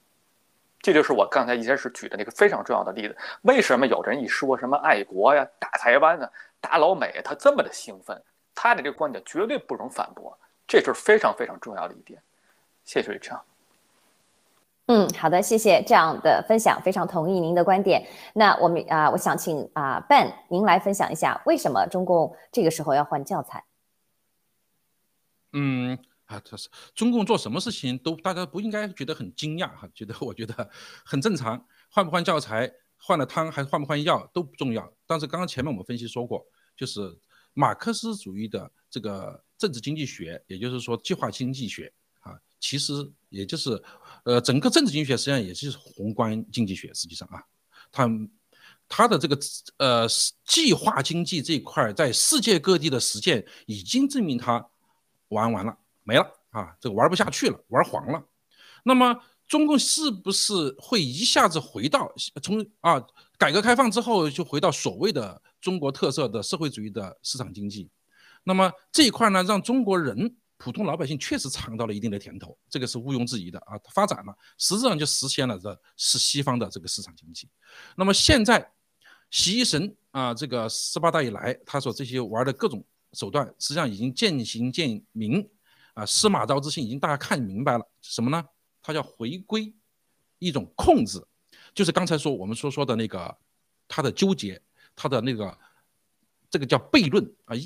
这就是我刚才一开始举的那个非常重要的例子。为什么有人一说什么爱国呀、打台湾呢、打老美，他这么的兴奋？他的这个观点绝对不容反驳，这是非常非常重要的一点。谢谢瑞昌。嗯，好的，谢谢这样的分享，非常同意您的观点。那我们啊，我想请啊 Ben 您来分享一下，为什么中共这个时候要换教材？嗯，啊，这是中共做什么事情都大家不应该觉得很惊讶哈，觉得 *laughs* 我觉得很正常，换不换教材，换了汤还是换不换药都不重要。但是刚刚前面我们分析说过，就是马克思主义的这个政治经济学，也就是说计划经济学啊，其实也就是。呃，整个政治经济学实际上也是宏观经济学，实际上啊，它它的这个呃计划经济这一块，在世界各地的实践已经证明它玩完了，没了啊，这个玩不下去了，玩黄了。那么中共是不是会一下子回到从啊改革开放之后就回到所谓的中国特色的社会主义的市场经济？那么这一块呢，让中国人。普通老百姓确实尝到了一定的甜头，这个是毋庸置疑的啊！发展了，实质上就实现了这是西方的这个市场经济。那么现在，习神啊，这个十八大以来，他说这些玩的各种手段，实际上已经渐行渐明啊，司马昭之心已经大家看明白了什么呢？他要回归一种控制，就是刚才说我们所说的那个他的纠结，他的那个这个叫悖论啊。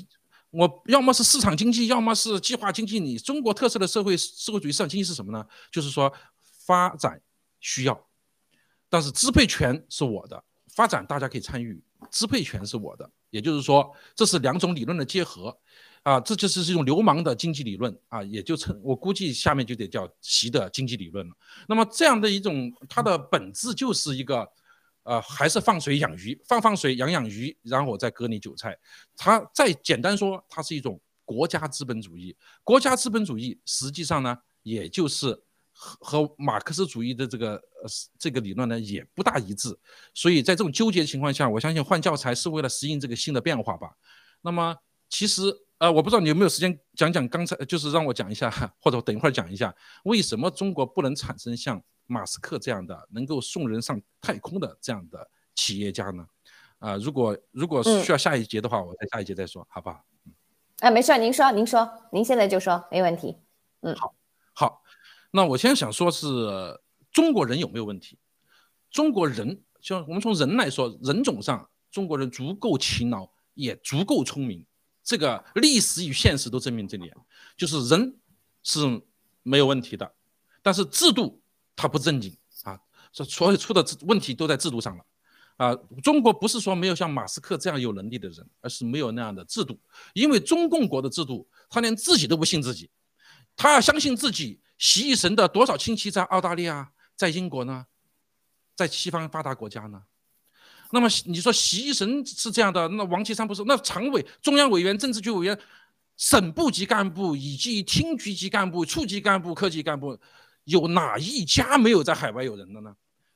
我要么是市场经济，要么是计划经济。你中国特色的社会社会主义市场经济是什么呢？就是说发展需要，但是支配权是我的。发展大家可以参与，支配权是我的。也就是说，这是两种理论的结合啊，这就是一种流氓的经济理论啊，也就称我估计下面就得叫习的经济理论了。那么这样的一种，它的本质就是一个。呃，还是放水养鱼，放放水养养鱼，然后我再割你韭菜。它再简单说，它是一种国家资本主义。国家资本主义实际上呢，也就是和和马克思主义的这个呃这个理论呢也不大一致。所以在这种纠结情况下，我相信换教材是为了适应这个新的变化吧。那么其实呃，我不知道你有没有时间讲讲刚才，就是让我讲一下，或者等一会儿讲一下，为什么中国不能产生像马斯克这样的能够送人上太空的这样的企业家呢？啊，如果如果需要下一节的话，我在下一节再说，好不好？嗯，啊，没事，您说，您说，您现在就说，没问题。嗯，好，好，那我现在想说是中国人有没有问题？中国人，就我们从人来说，人种上，中国人足够勤劳，也足够聪明，这个历史与现实都证明这点，就是人是没有问题的，但是制度它不正经啊，这所有出的问题都在制度上了。啊，中国不是说没有像马斯克这样有能力的人，而是没有那样的制度。因为中共国的制度，他连自己都不信自己，他要相信自己。习一神的多少亲戚在澳大利亚、在英国呢？在西方发达国家呢？那么你说习一神是这样的，那王岐山不是？那常委、中央委员、政治局委员、省部级干部以及厅局级干部、处级干部、科级干部，有哪一家没有在海外有人的呢？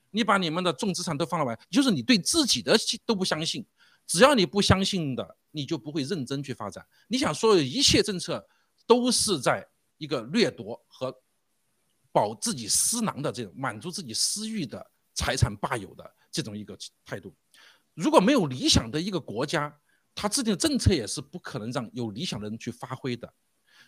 你把你们的重资产都放了外，就是你对自己的都不相信。只要你不相信的，你就不会认真去发展。你想，所有一切政策都是在一个掠夺和保自己私囊的这种满足自己私欲的财产霸有的这种一个态度。如果没有理想的一个国家，他制定的政策也是不可能让有理想的人去发挥的。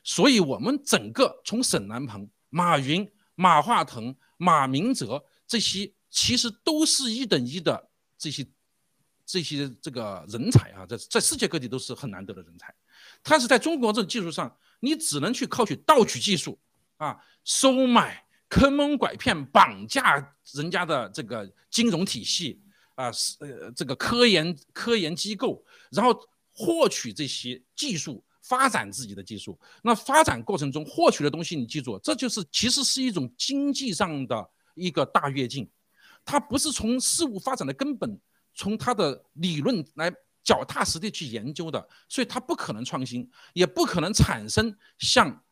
所以，我们整个从沈南鹏、马云、马化腾、马明哲这些。其实都是一等一的这些这些这个人才啊，在在世界各地都是很难得的人才。但是在中国这种技术上，你只能去靠取盗取技术啊，收买、坑蒙拐骗、绑架人家的这个金融体系啊，是呃这个科研科研机构，然后获取这些技术，发展自己的技术。那发展过程中获取的东西，你记住，这就是其实是一种经济上的一个大跃进。它不是从事物发展的根本，从它的理论来脚踏实地去研究的，所以它不可能创新，也不可能产生像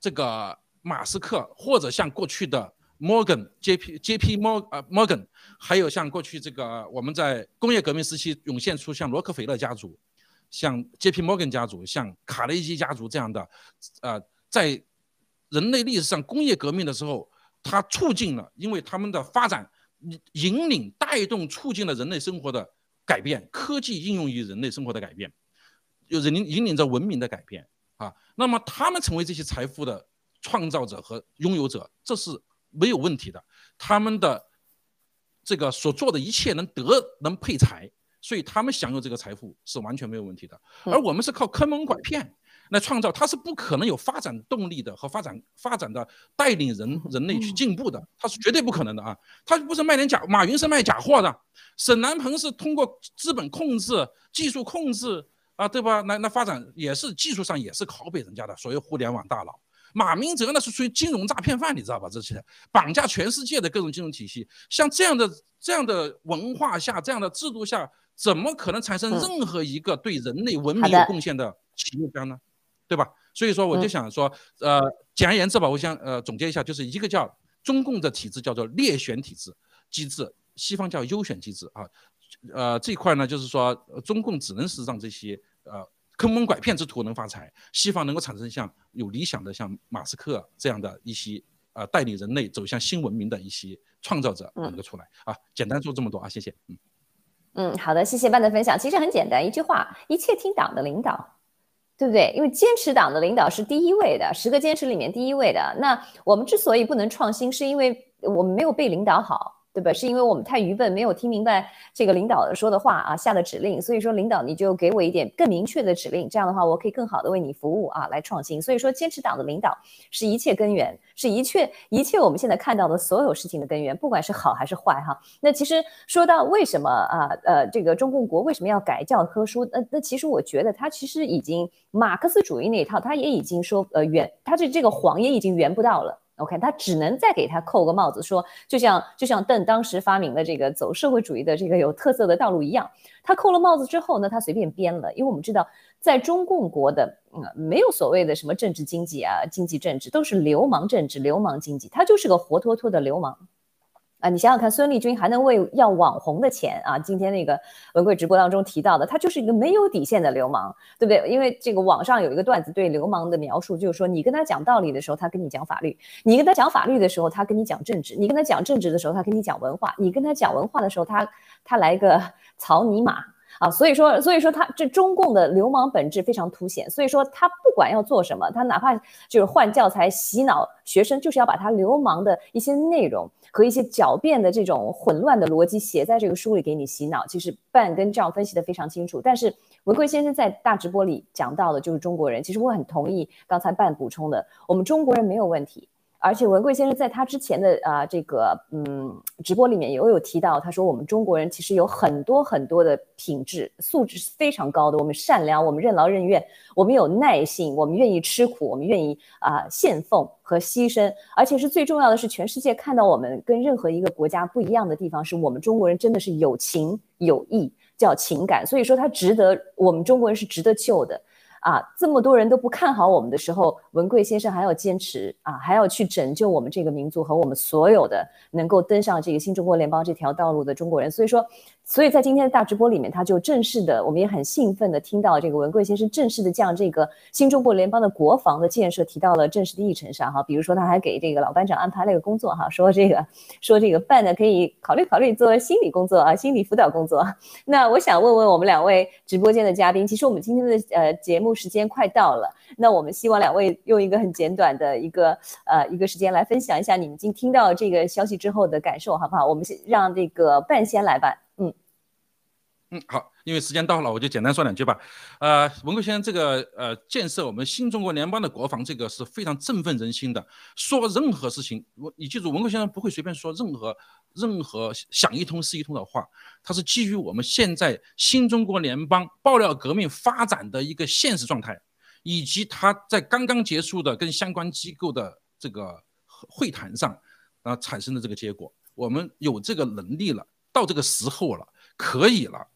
这个马斯克或者像过去的 Morgan、J.P. J.P. 摩呃 Morgan，还有像过去这个我们在工业革命时期涌现出像洛克菲勒家族、像 J.P. Morgan 家族、像卡内基家族这样的，呃，在人类历史上工业革命的时候，它促进了，因为他们的发展。引领、带动、促进了人类生活的改变，科技应用于人类生活的改变，有人引领着文明的改变啊。那么他们成为这些财富的创造者和拥有者，这是没有问题的。他们的这个所做的一切能得能配财，所以他们享有这个财富是完全没有问题的。而我们是靠坑蒙拐骗。来创造，它是不可能有发展动力的和发展发展的带领人人类去进步的，它是绝对不可能的啊！它不是卖点假，马云是卖假货的，沈南鹏是通过资本控制、技术控制啊，对吧？那那发展也是技术上也是拷贝人家的，所谓互联网大佬。马明哲那是属于金融诈骗犯，你知道吧？这些绑架全世界的各种金融体系，像这样的这样的文化下、这样的制度下，怎么可能产生任何一个对人类文明有贡献的企业家呢？对吧？所以说我就想说，呃，简而言之吧，我想呃总结一下，就是一个叫中共的体制叫做劣选体制机制，西方叫优选机制啊。呃，这一块呢，就是说中共只能是让这些呃坑蒙拐骗之徒能发财，西方能够产生像有理想的像马斯克这样的一些呃带领人类走向新文明的一些创造者能够出来啊。简单说这么多啊，谢谢。嗯嗯，好的，谢谢班的分享。其实很简单，一句话，一切听党的领导。对不对？因为坚持党的领导是第一位的，十个坚持里面第一位的。那我们之所以不能创新，是因为我们没有被领导好。对吧？是因为我们太愚笨，没有听明白这个领导说的话啊，下的指令。所以说，领导你就给我一点更明确的指令，这样的话，我可以更好的为你服务啊，来创新。所以说，坚持党的领导是一切根源，是一切一切我们现在看到的所有事情的根源，不管是好还是坏哈。那其实说到为什么啊，呃，这个中共国为什么要改教科书？那那其实我觉得他其实已经马克思主义那一套，他也已经说呃圆，他这这个谎也已经圆不到了。OK，他只能再给他扣个帽子，说就像就像邓当时发明了这个走社会主义的这个有特色的道路一样，他扣了帽子之后呢，他随便编了，因为我们知道在中共国的，嗯，没有所谓的什么政治经济啊，经济政治都是流氓政治、流氓经济，他就是个活脱脱的流氓。啊，你想想看，孙丽君还能为要网红的钱啊？今天那个文贵直播当中提到的，他就是一个没有底线的流氓，对不对？因为这个网上有一个段子对流氓的描述，就是说你跟他讲道理的时候，他跟你讲法律；你跟他讲法律的时候，他跟你讲政治；你跟他讲政治的时候，他跟你讲文化；你跟他讲文化的时候，他他来个 *laughs* 草泥马。啊，所以说，所以说他这中共的流氓本质非常凸显。所以说他不管要做什么，他哪怕就是换教材洗脑学生，就是要把他流氓的一些内容和一些狡辩的这种混乱的逻辑写在这个书里给你洗脑。其实半跟这样分析的非常清楚。但是文贵先生在大直播里讲到的就是中国人，其实我很同意刚才半补充的，我们中国人没有问题。而且文贵先生在他之前的啊这个嗯直播里面也有提到，他说我们中国人其实有很多很多的品质素质是非常高的，我们善良，我们任劳任怨，我们有耐性，我们愿意吃苦，我们愿意啊献奉和牺牲，而且是最重要的是，全世界看到我们跟任何一个国家不一样的地方，是我们中国人真的是有情有义，叫情感，所以说他值得我们中国人是值得救的。啊，这么多人都不看好我们的时候，文贵先生还要坚持啊，还要去拯救我们这个民族和我们所有的能够登上这个新中国联邦这条道路的中国人。所以说。所以在今天的大直播里面，他就正式的，我们也很兴奋的听到这个文贵先生正式的将这个新中国联邦的国防的建设提到了正式的议程上哈。比如说，他还给这个老班长安排了一个工作哈，说这个说这个办呢可以考虑考虑做心理工作啊，心理辅导工作。那我想问问我们两位直播间的嘉宾，其实我们今天的呃节目时间快到了，那我们希望两位用一个很简短的一个呃一个时间来分享一下你们今听到这个消息之后的感受，好不好？我们先让这个半先来吧。嗯，好，因为时间到了，我就简单说两句吧。呃，文贵先生这个呃建设我们新中国联邦的国防，这个是非常振奋人心的。说任何事情，我你记住，文贵先生不会随便说任何任何想一通是一通的话，他是基于我们现在新中国联邦爆料革命发展的一个现实状态，以及他在刚刚结束的跟相关机构的这个会谈上啊产生的这个结果。我们有这个能力了，到这个时候了，可以了。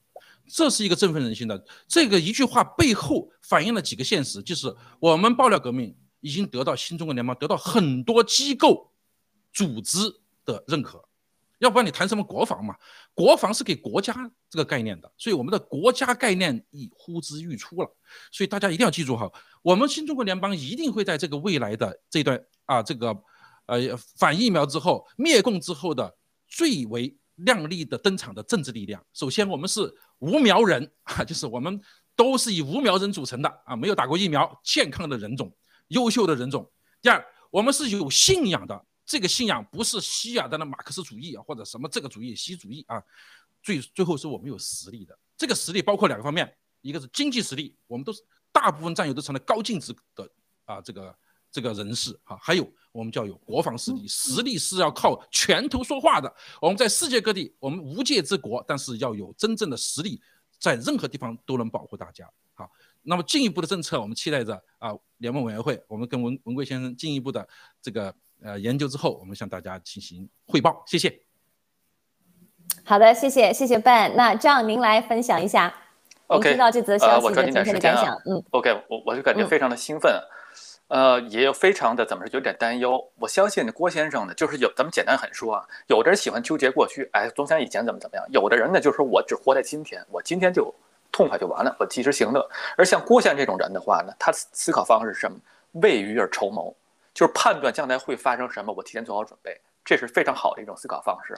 这是一个振奋人心的这个一句话背后反映了几个现实，就是我们爆料革命已经得到新中国联邦得到很多机构组织的认可，要不然你谈什么国防嘛？国防是给国家这个概念的，所以我们的国家概念已呼之欲出了。所以大家一定要记住哈，我们新中国联邦一定会在这个未来的这段啊这个呃反疫苗之后灭共之后的最为亮丽的登场的政治力量。首先我们是。无苗人 *laughs* 啊，就是我们都是以无苗人组成的啊，没有打过疫苗，健康的人种，优秀的人种。第二，我们是有信仰的，这个信仰不是希亚的马克思主义啊，或者什么这个主义、西主义啊。最最后是我们有实力的，这个实力包括两个方面，一个是经济实力，我们都是大部分战友都成了高净值的啊，这个这个人士啊，还有我们叫有国防实力，实力是要靠拳头说话的。我们在世界各地，我们无界之国，但是要有真正的实力，在任何地方都能保护大家。好，那么进一步的政策，我们期待着啊，联盟委员会，我们跟文文贵先生进一步的这个呃研究之后，我们向大家进行汇报。谢谢。好的，谢谢谢谢 Ben。那这样您来分享一下，OK，听到这则消息的今天的感想。嗯，OK，我我就感觉非常的兴奋。呃，也有非常的怎么说，有点担忧。我相信郭先生呢，就是有咱们简单很说啊，有的人喜欢纠结过去，哎，总想以前怎么怎么样；有的人呢，就是说我只活在今天，我今天就痛快就完了，我及时行乐。而像郭先生这种人的话呢，他思考方式是什么？未雨而绸缪，就是判断将来会发生什么，我提前做好准备，这是非常好的一种思考方式。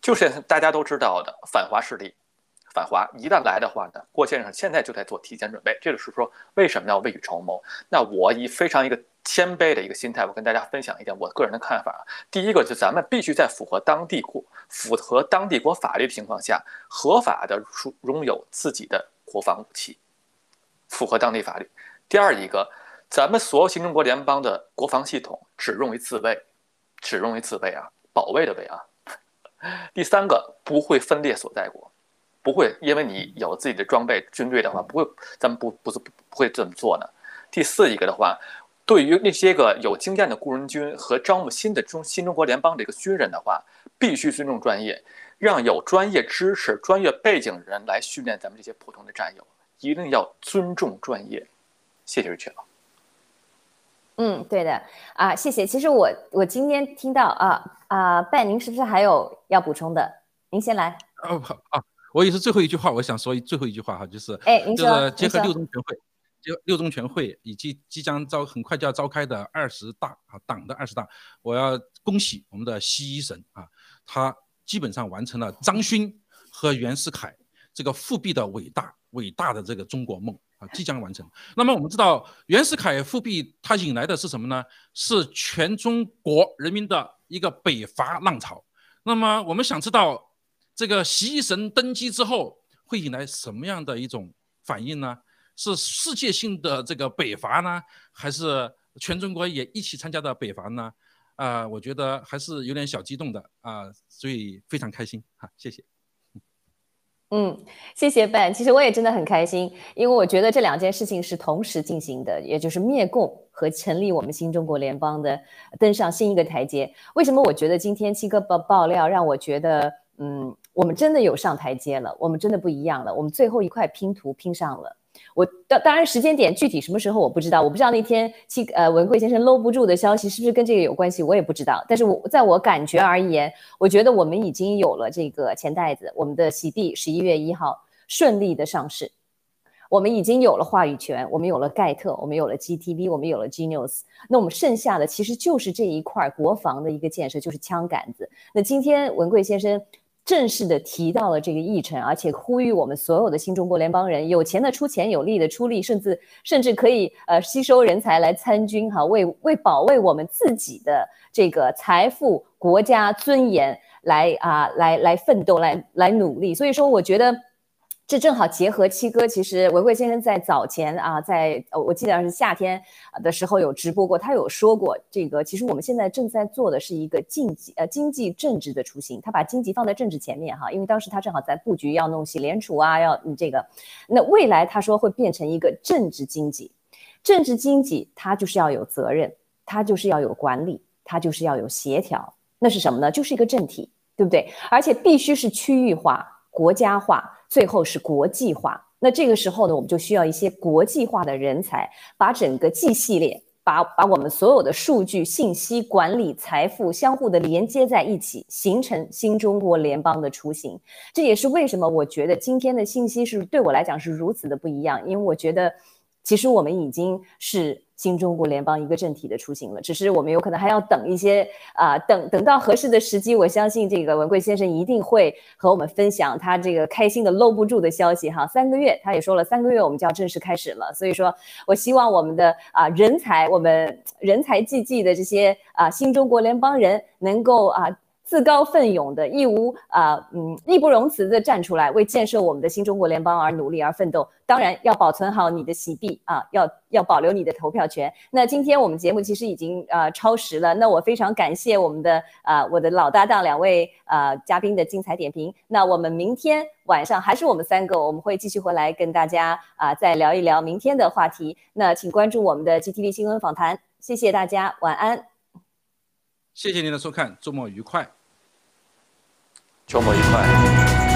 就是大家都知道的反华势力。反华一旦来的话呢，郭先生现在就在做提前准备。这就是说，为什么要未雨绸缪？那我以非常一个谦卑的一个心态，我跟大家分享一点我个人的看法啊。第一个，就咱们必须在符合当地国、符合当地国法律的情况下，合法的拥有自己的国防武器，符合当地法律。第二一个，咱们所有新中国联邦的国防系统只用于自卫，只用于自卫啊，保卫的卫啊。*laughs* 第三个，不会分裂所在国。不会，因为你有自己的装备、军队的话，不会，咱们不不是不会这么做的。第四一个的话，对于那些个有经验的雇佣军和招募新的中新中国联邦的一个军人的话，必须尊重专业，让有专业知识、专业背景的人来训练咱们这些普通的战友，一定要尊重专业。谢谢瑞秋。嗯，对的啊，谢谢。其实我我今天听到啊啊，拜，您是不是还有要补充的？您先来。哦好啊，我也是最后一句话，我想说最后一句话哈，就是哎，就是，结合六中全会，就六中全会以及即将召很快就要召开的二十大啊，党的二十大，我要恭喜我们的西医神啊，他基本上完成了张勋和袁世凯这个复辟的伟大伟大的这个中国梦。啊，即将完成。那么我们知道，袁世凯复辟，他引来的是什么呢？是全中国人民的一个北伐浪潮。那么我们想知道，这个习神登基之后会引来什么样的一种反应呢？是世界性的这个北伐呢，还是全中国也一起参加的北伐呢？啊，我觉得还是有点小激动的啊，所以非常开心哈，谢谢。嗯，谢谢 Ben。其实我也真的很开心，因为我觉得这两件事情是同时进行的，也就是灭共和成立我们新中国联邦的登上新一个台阶。为什么我觉得今天七哥爆爆料让我觉得，嗯，我们真的有上台阶了，我们真的不一样了，我们最后一块拼图拼上了。我当当然时间点具体什么时候我不知道，我不知道那天七呃文贵先生搂不住的消息是不是跟这个有关系，我也不知道。但是我在我感觉而言，我觉得我们已经有了这个钱袋子，我们的喜地十一月一号顺利的上市，我们已经有了话语权，我们有了盖特，我们有了 GTV，我们有了 Genius，那我们剩下的其实就是这一块国防的一个建设，就是枪杆子。那今天文贵先生。正式的提到了这个议程，而且呼吁我们所有的新中国联邦人，有钱的出钱，有力的出力，甚至甚至可以呃吸收人才来参军哈，为为保卫我们自己的这个财富、国家尊严来啊来来奋斗，来来努力。所以说，我觉得。这正好结合七哥，其实维贵先生在早前啊，在，我记得是夏天的时候有直播过，他有说过这个，其实我们现在正在做的是一个经济呃经济政治的雏形，他把经济放在政治前面哈，因为当时他正好在布局要弄洗联储啊，要嗯这个，那未来他说会变成一个政治经济，政治经济它就是要有责任，它就是要有管理，它就是要有协调，那是什么呢？就是一个政体，对不对？而且必须是区域化、国家化。最后是国际化，那这个时候呢，我们就需要一些国际化的人才，把整个 G 系列，把把我们所有的数据、信息管理、财富相互的连接在一起，形成新中国联邦的雏形。这也是为什么我觉得今天的信息是对我来讲是如此的不一样，因为我觉得，其实我们已经是。新中国联邦一个政体的雏形了，只是我们有可能还要等一些啊，等等到合适的时机，我相信这个文贵先生一定会和我们分享他这个开心的搂不住的消息哈。三个月，他也说了，三个月我们就要正式开始了，所以说我希望我们的啊人才，我们人才济济的这些啊新中国联邦人能够啊。自告奋勇的、义无啊嗯义不容辞的站出来，为建设我们的新中国联邦而努力而奋斗。当然要保存好你的喜币啊，要要保留你的投票权。那今天我们节目其实已经呃超时了，那我非常感谢我们的啊我的老搭档两位啊嘉宾的精彩点评。那我们明天晚上还是我们三个，我们会继续回来跟大家啊再聊一聊明天的话题。那请关注我们的 GTV 新闻访谈，谢谢大家，晚安。谢谢您的收看，周末愉快。周末愉快。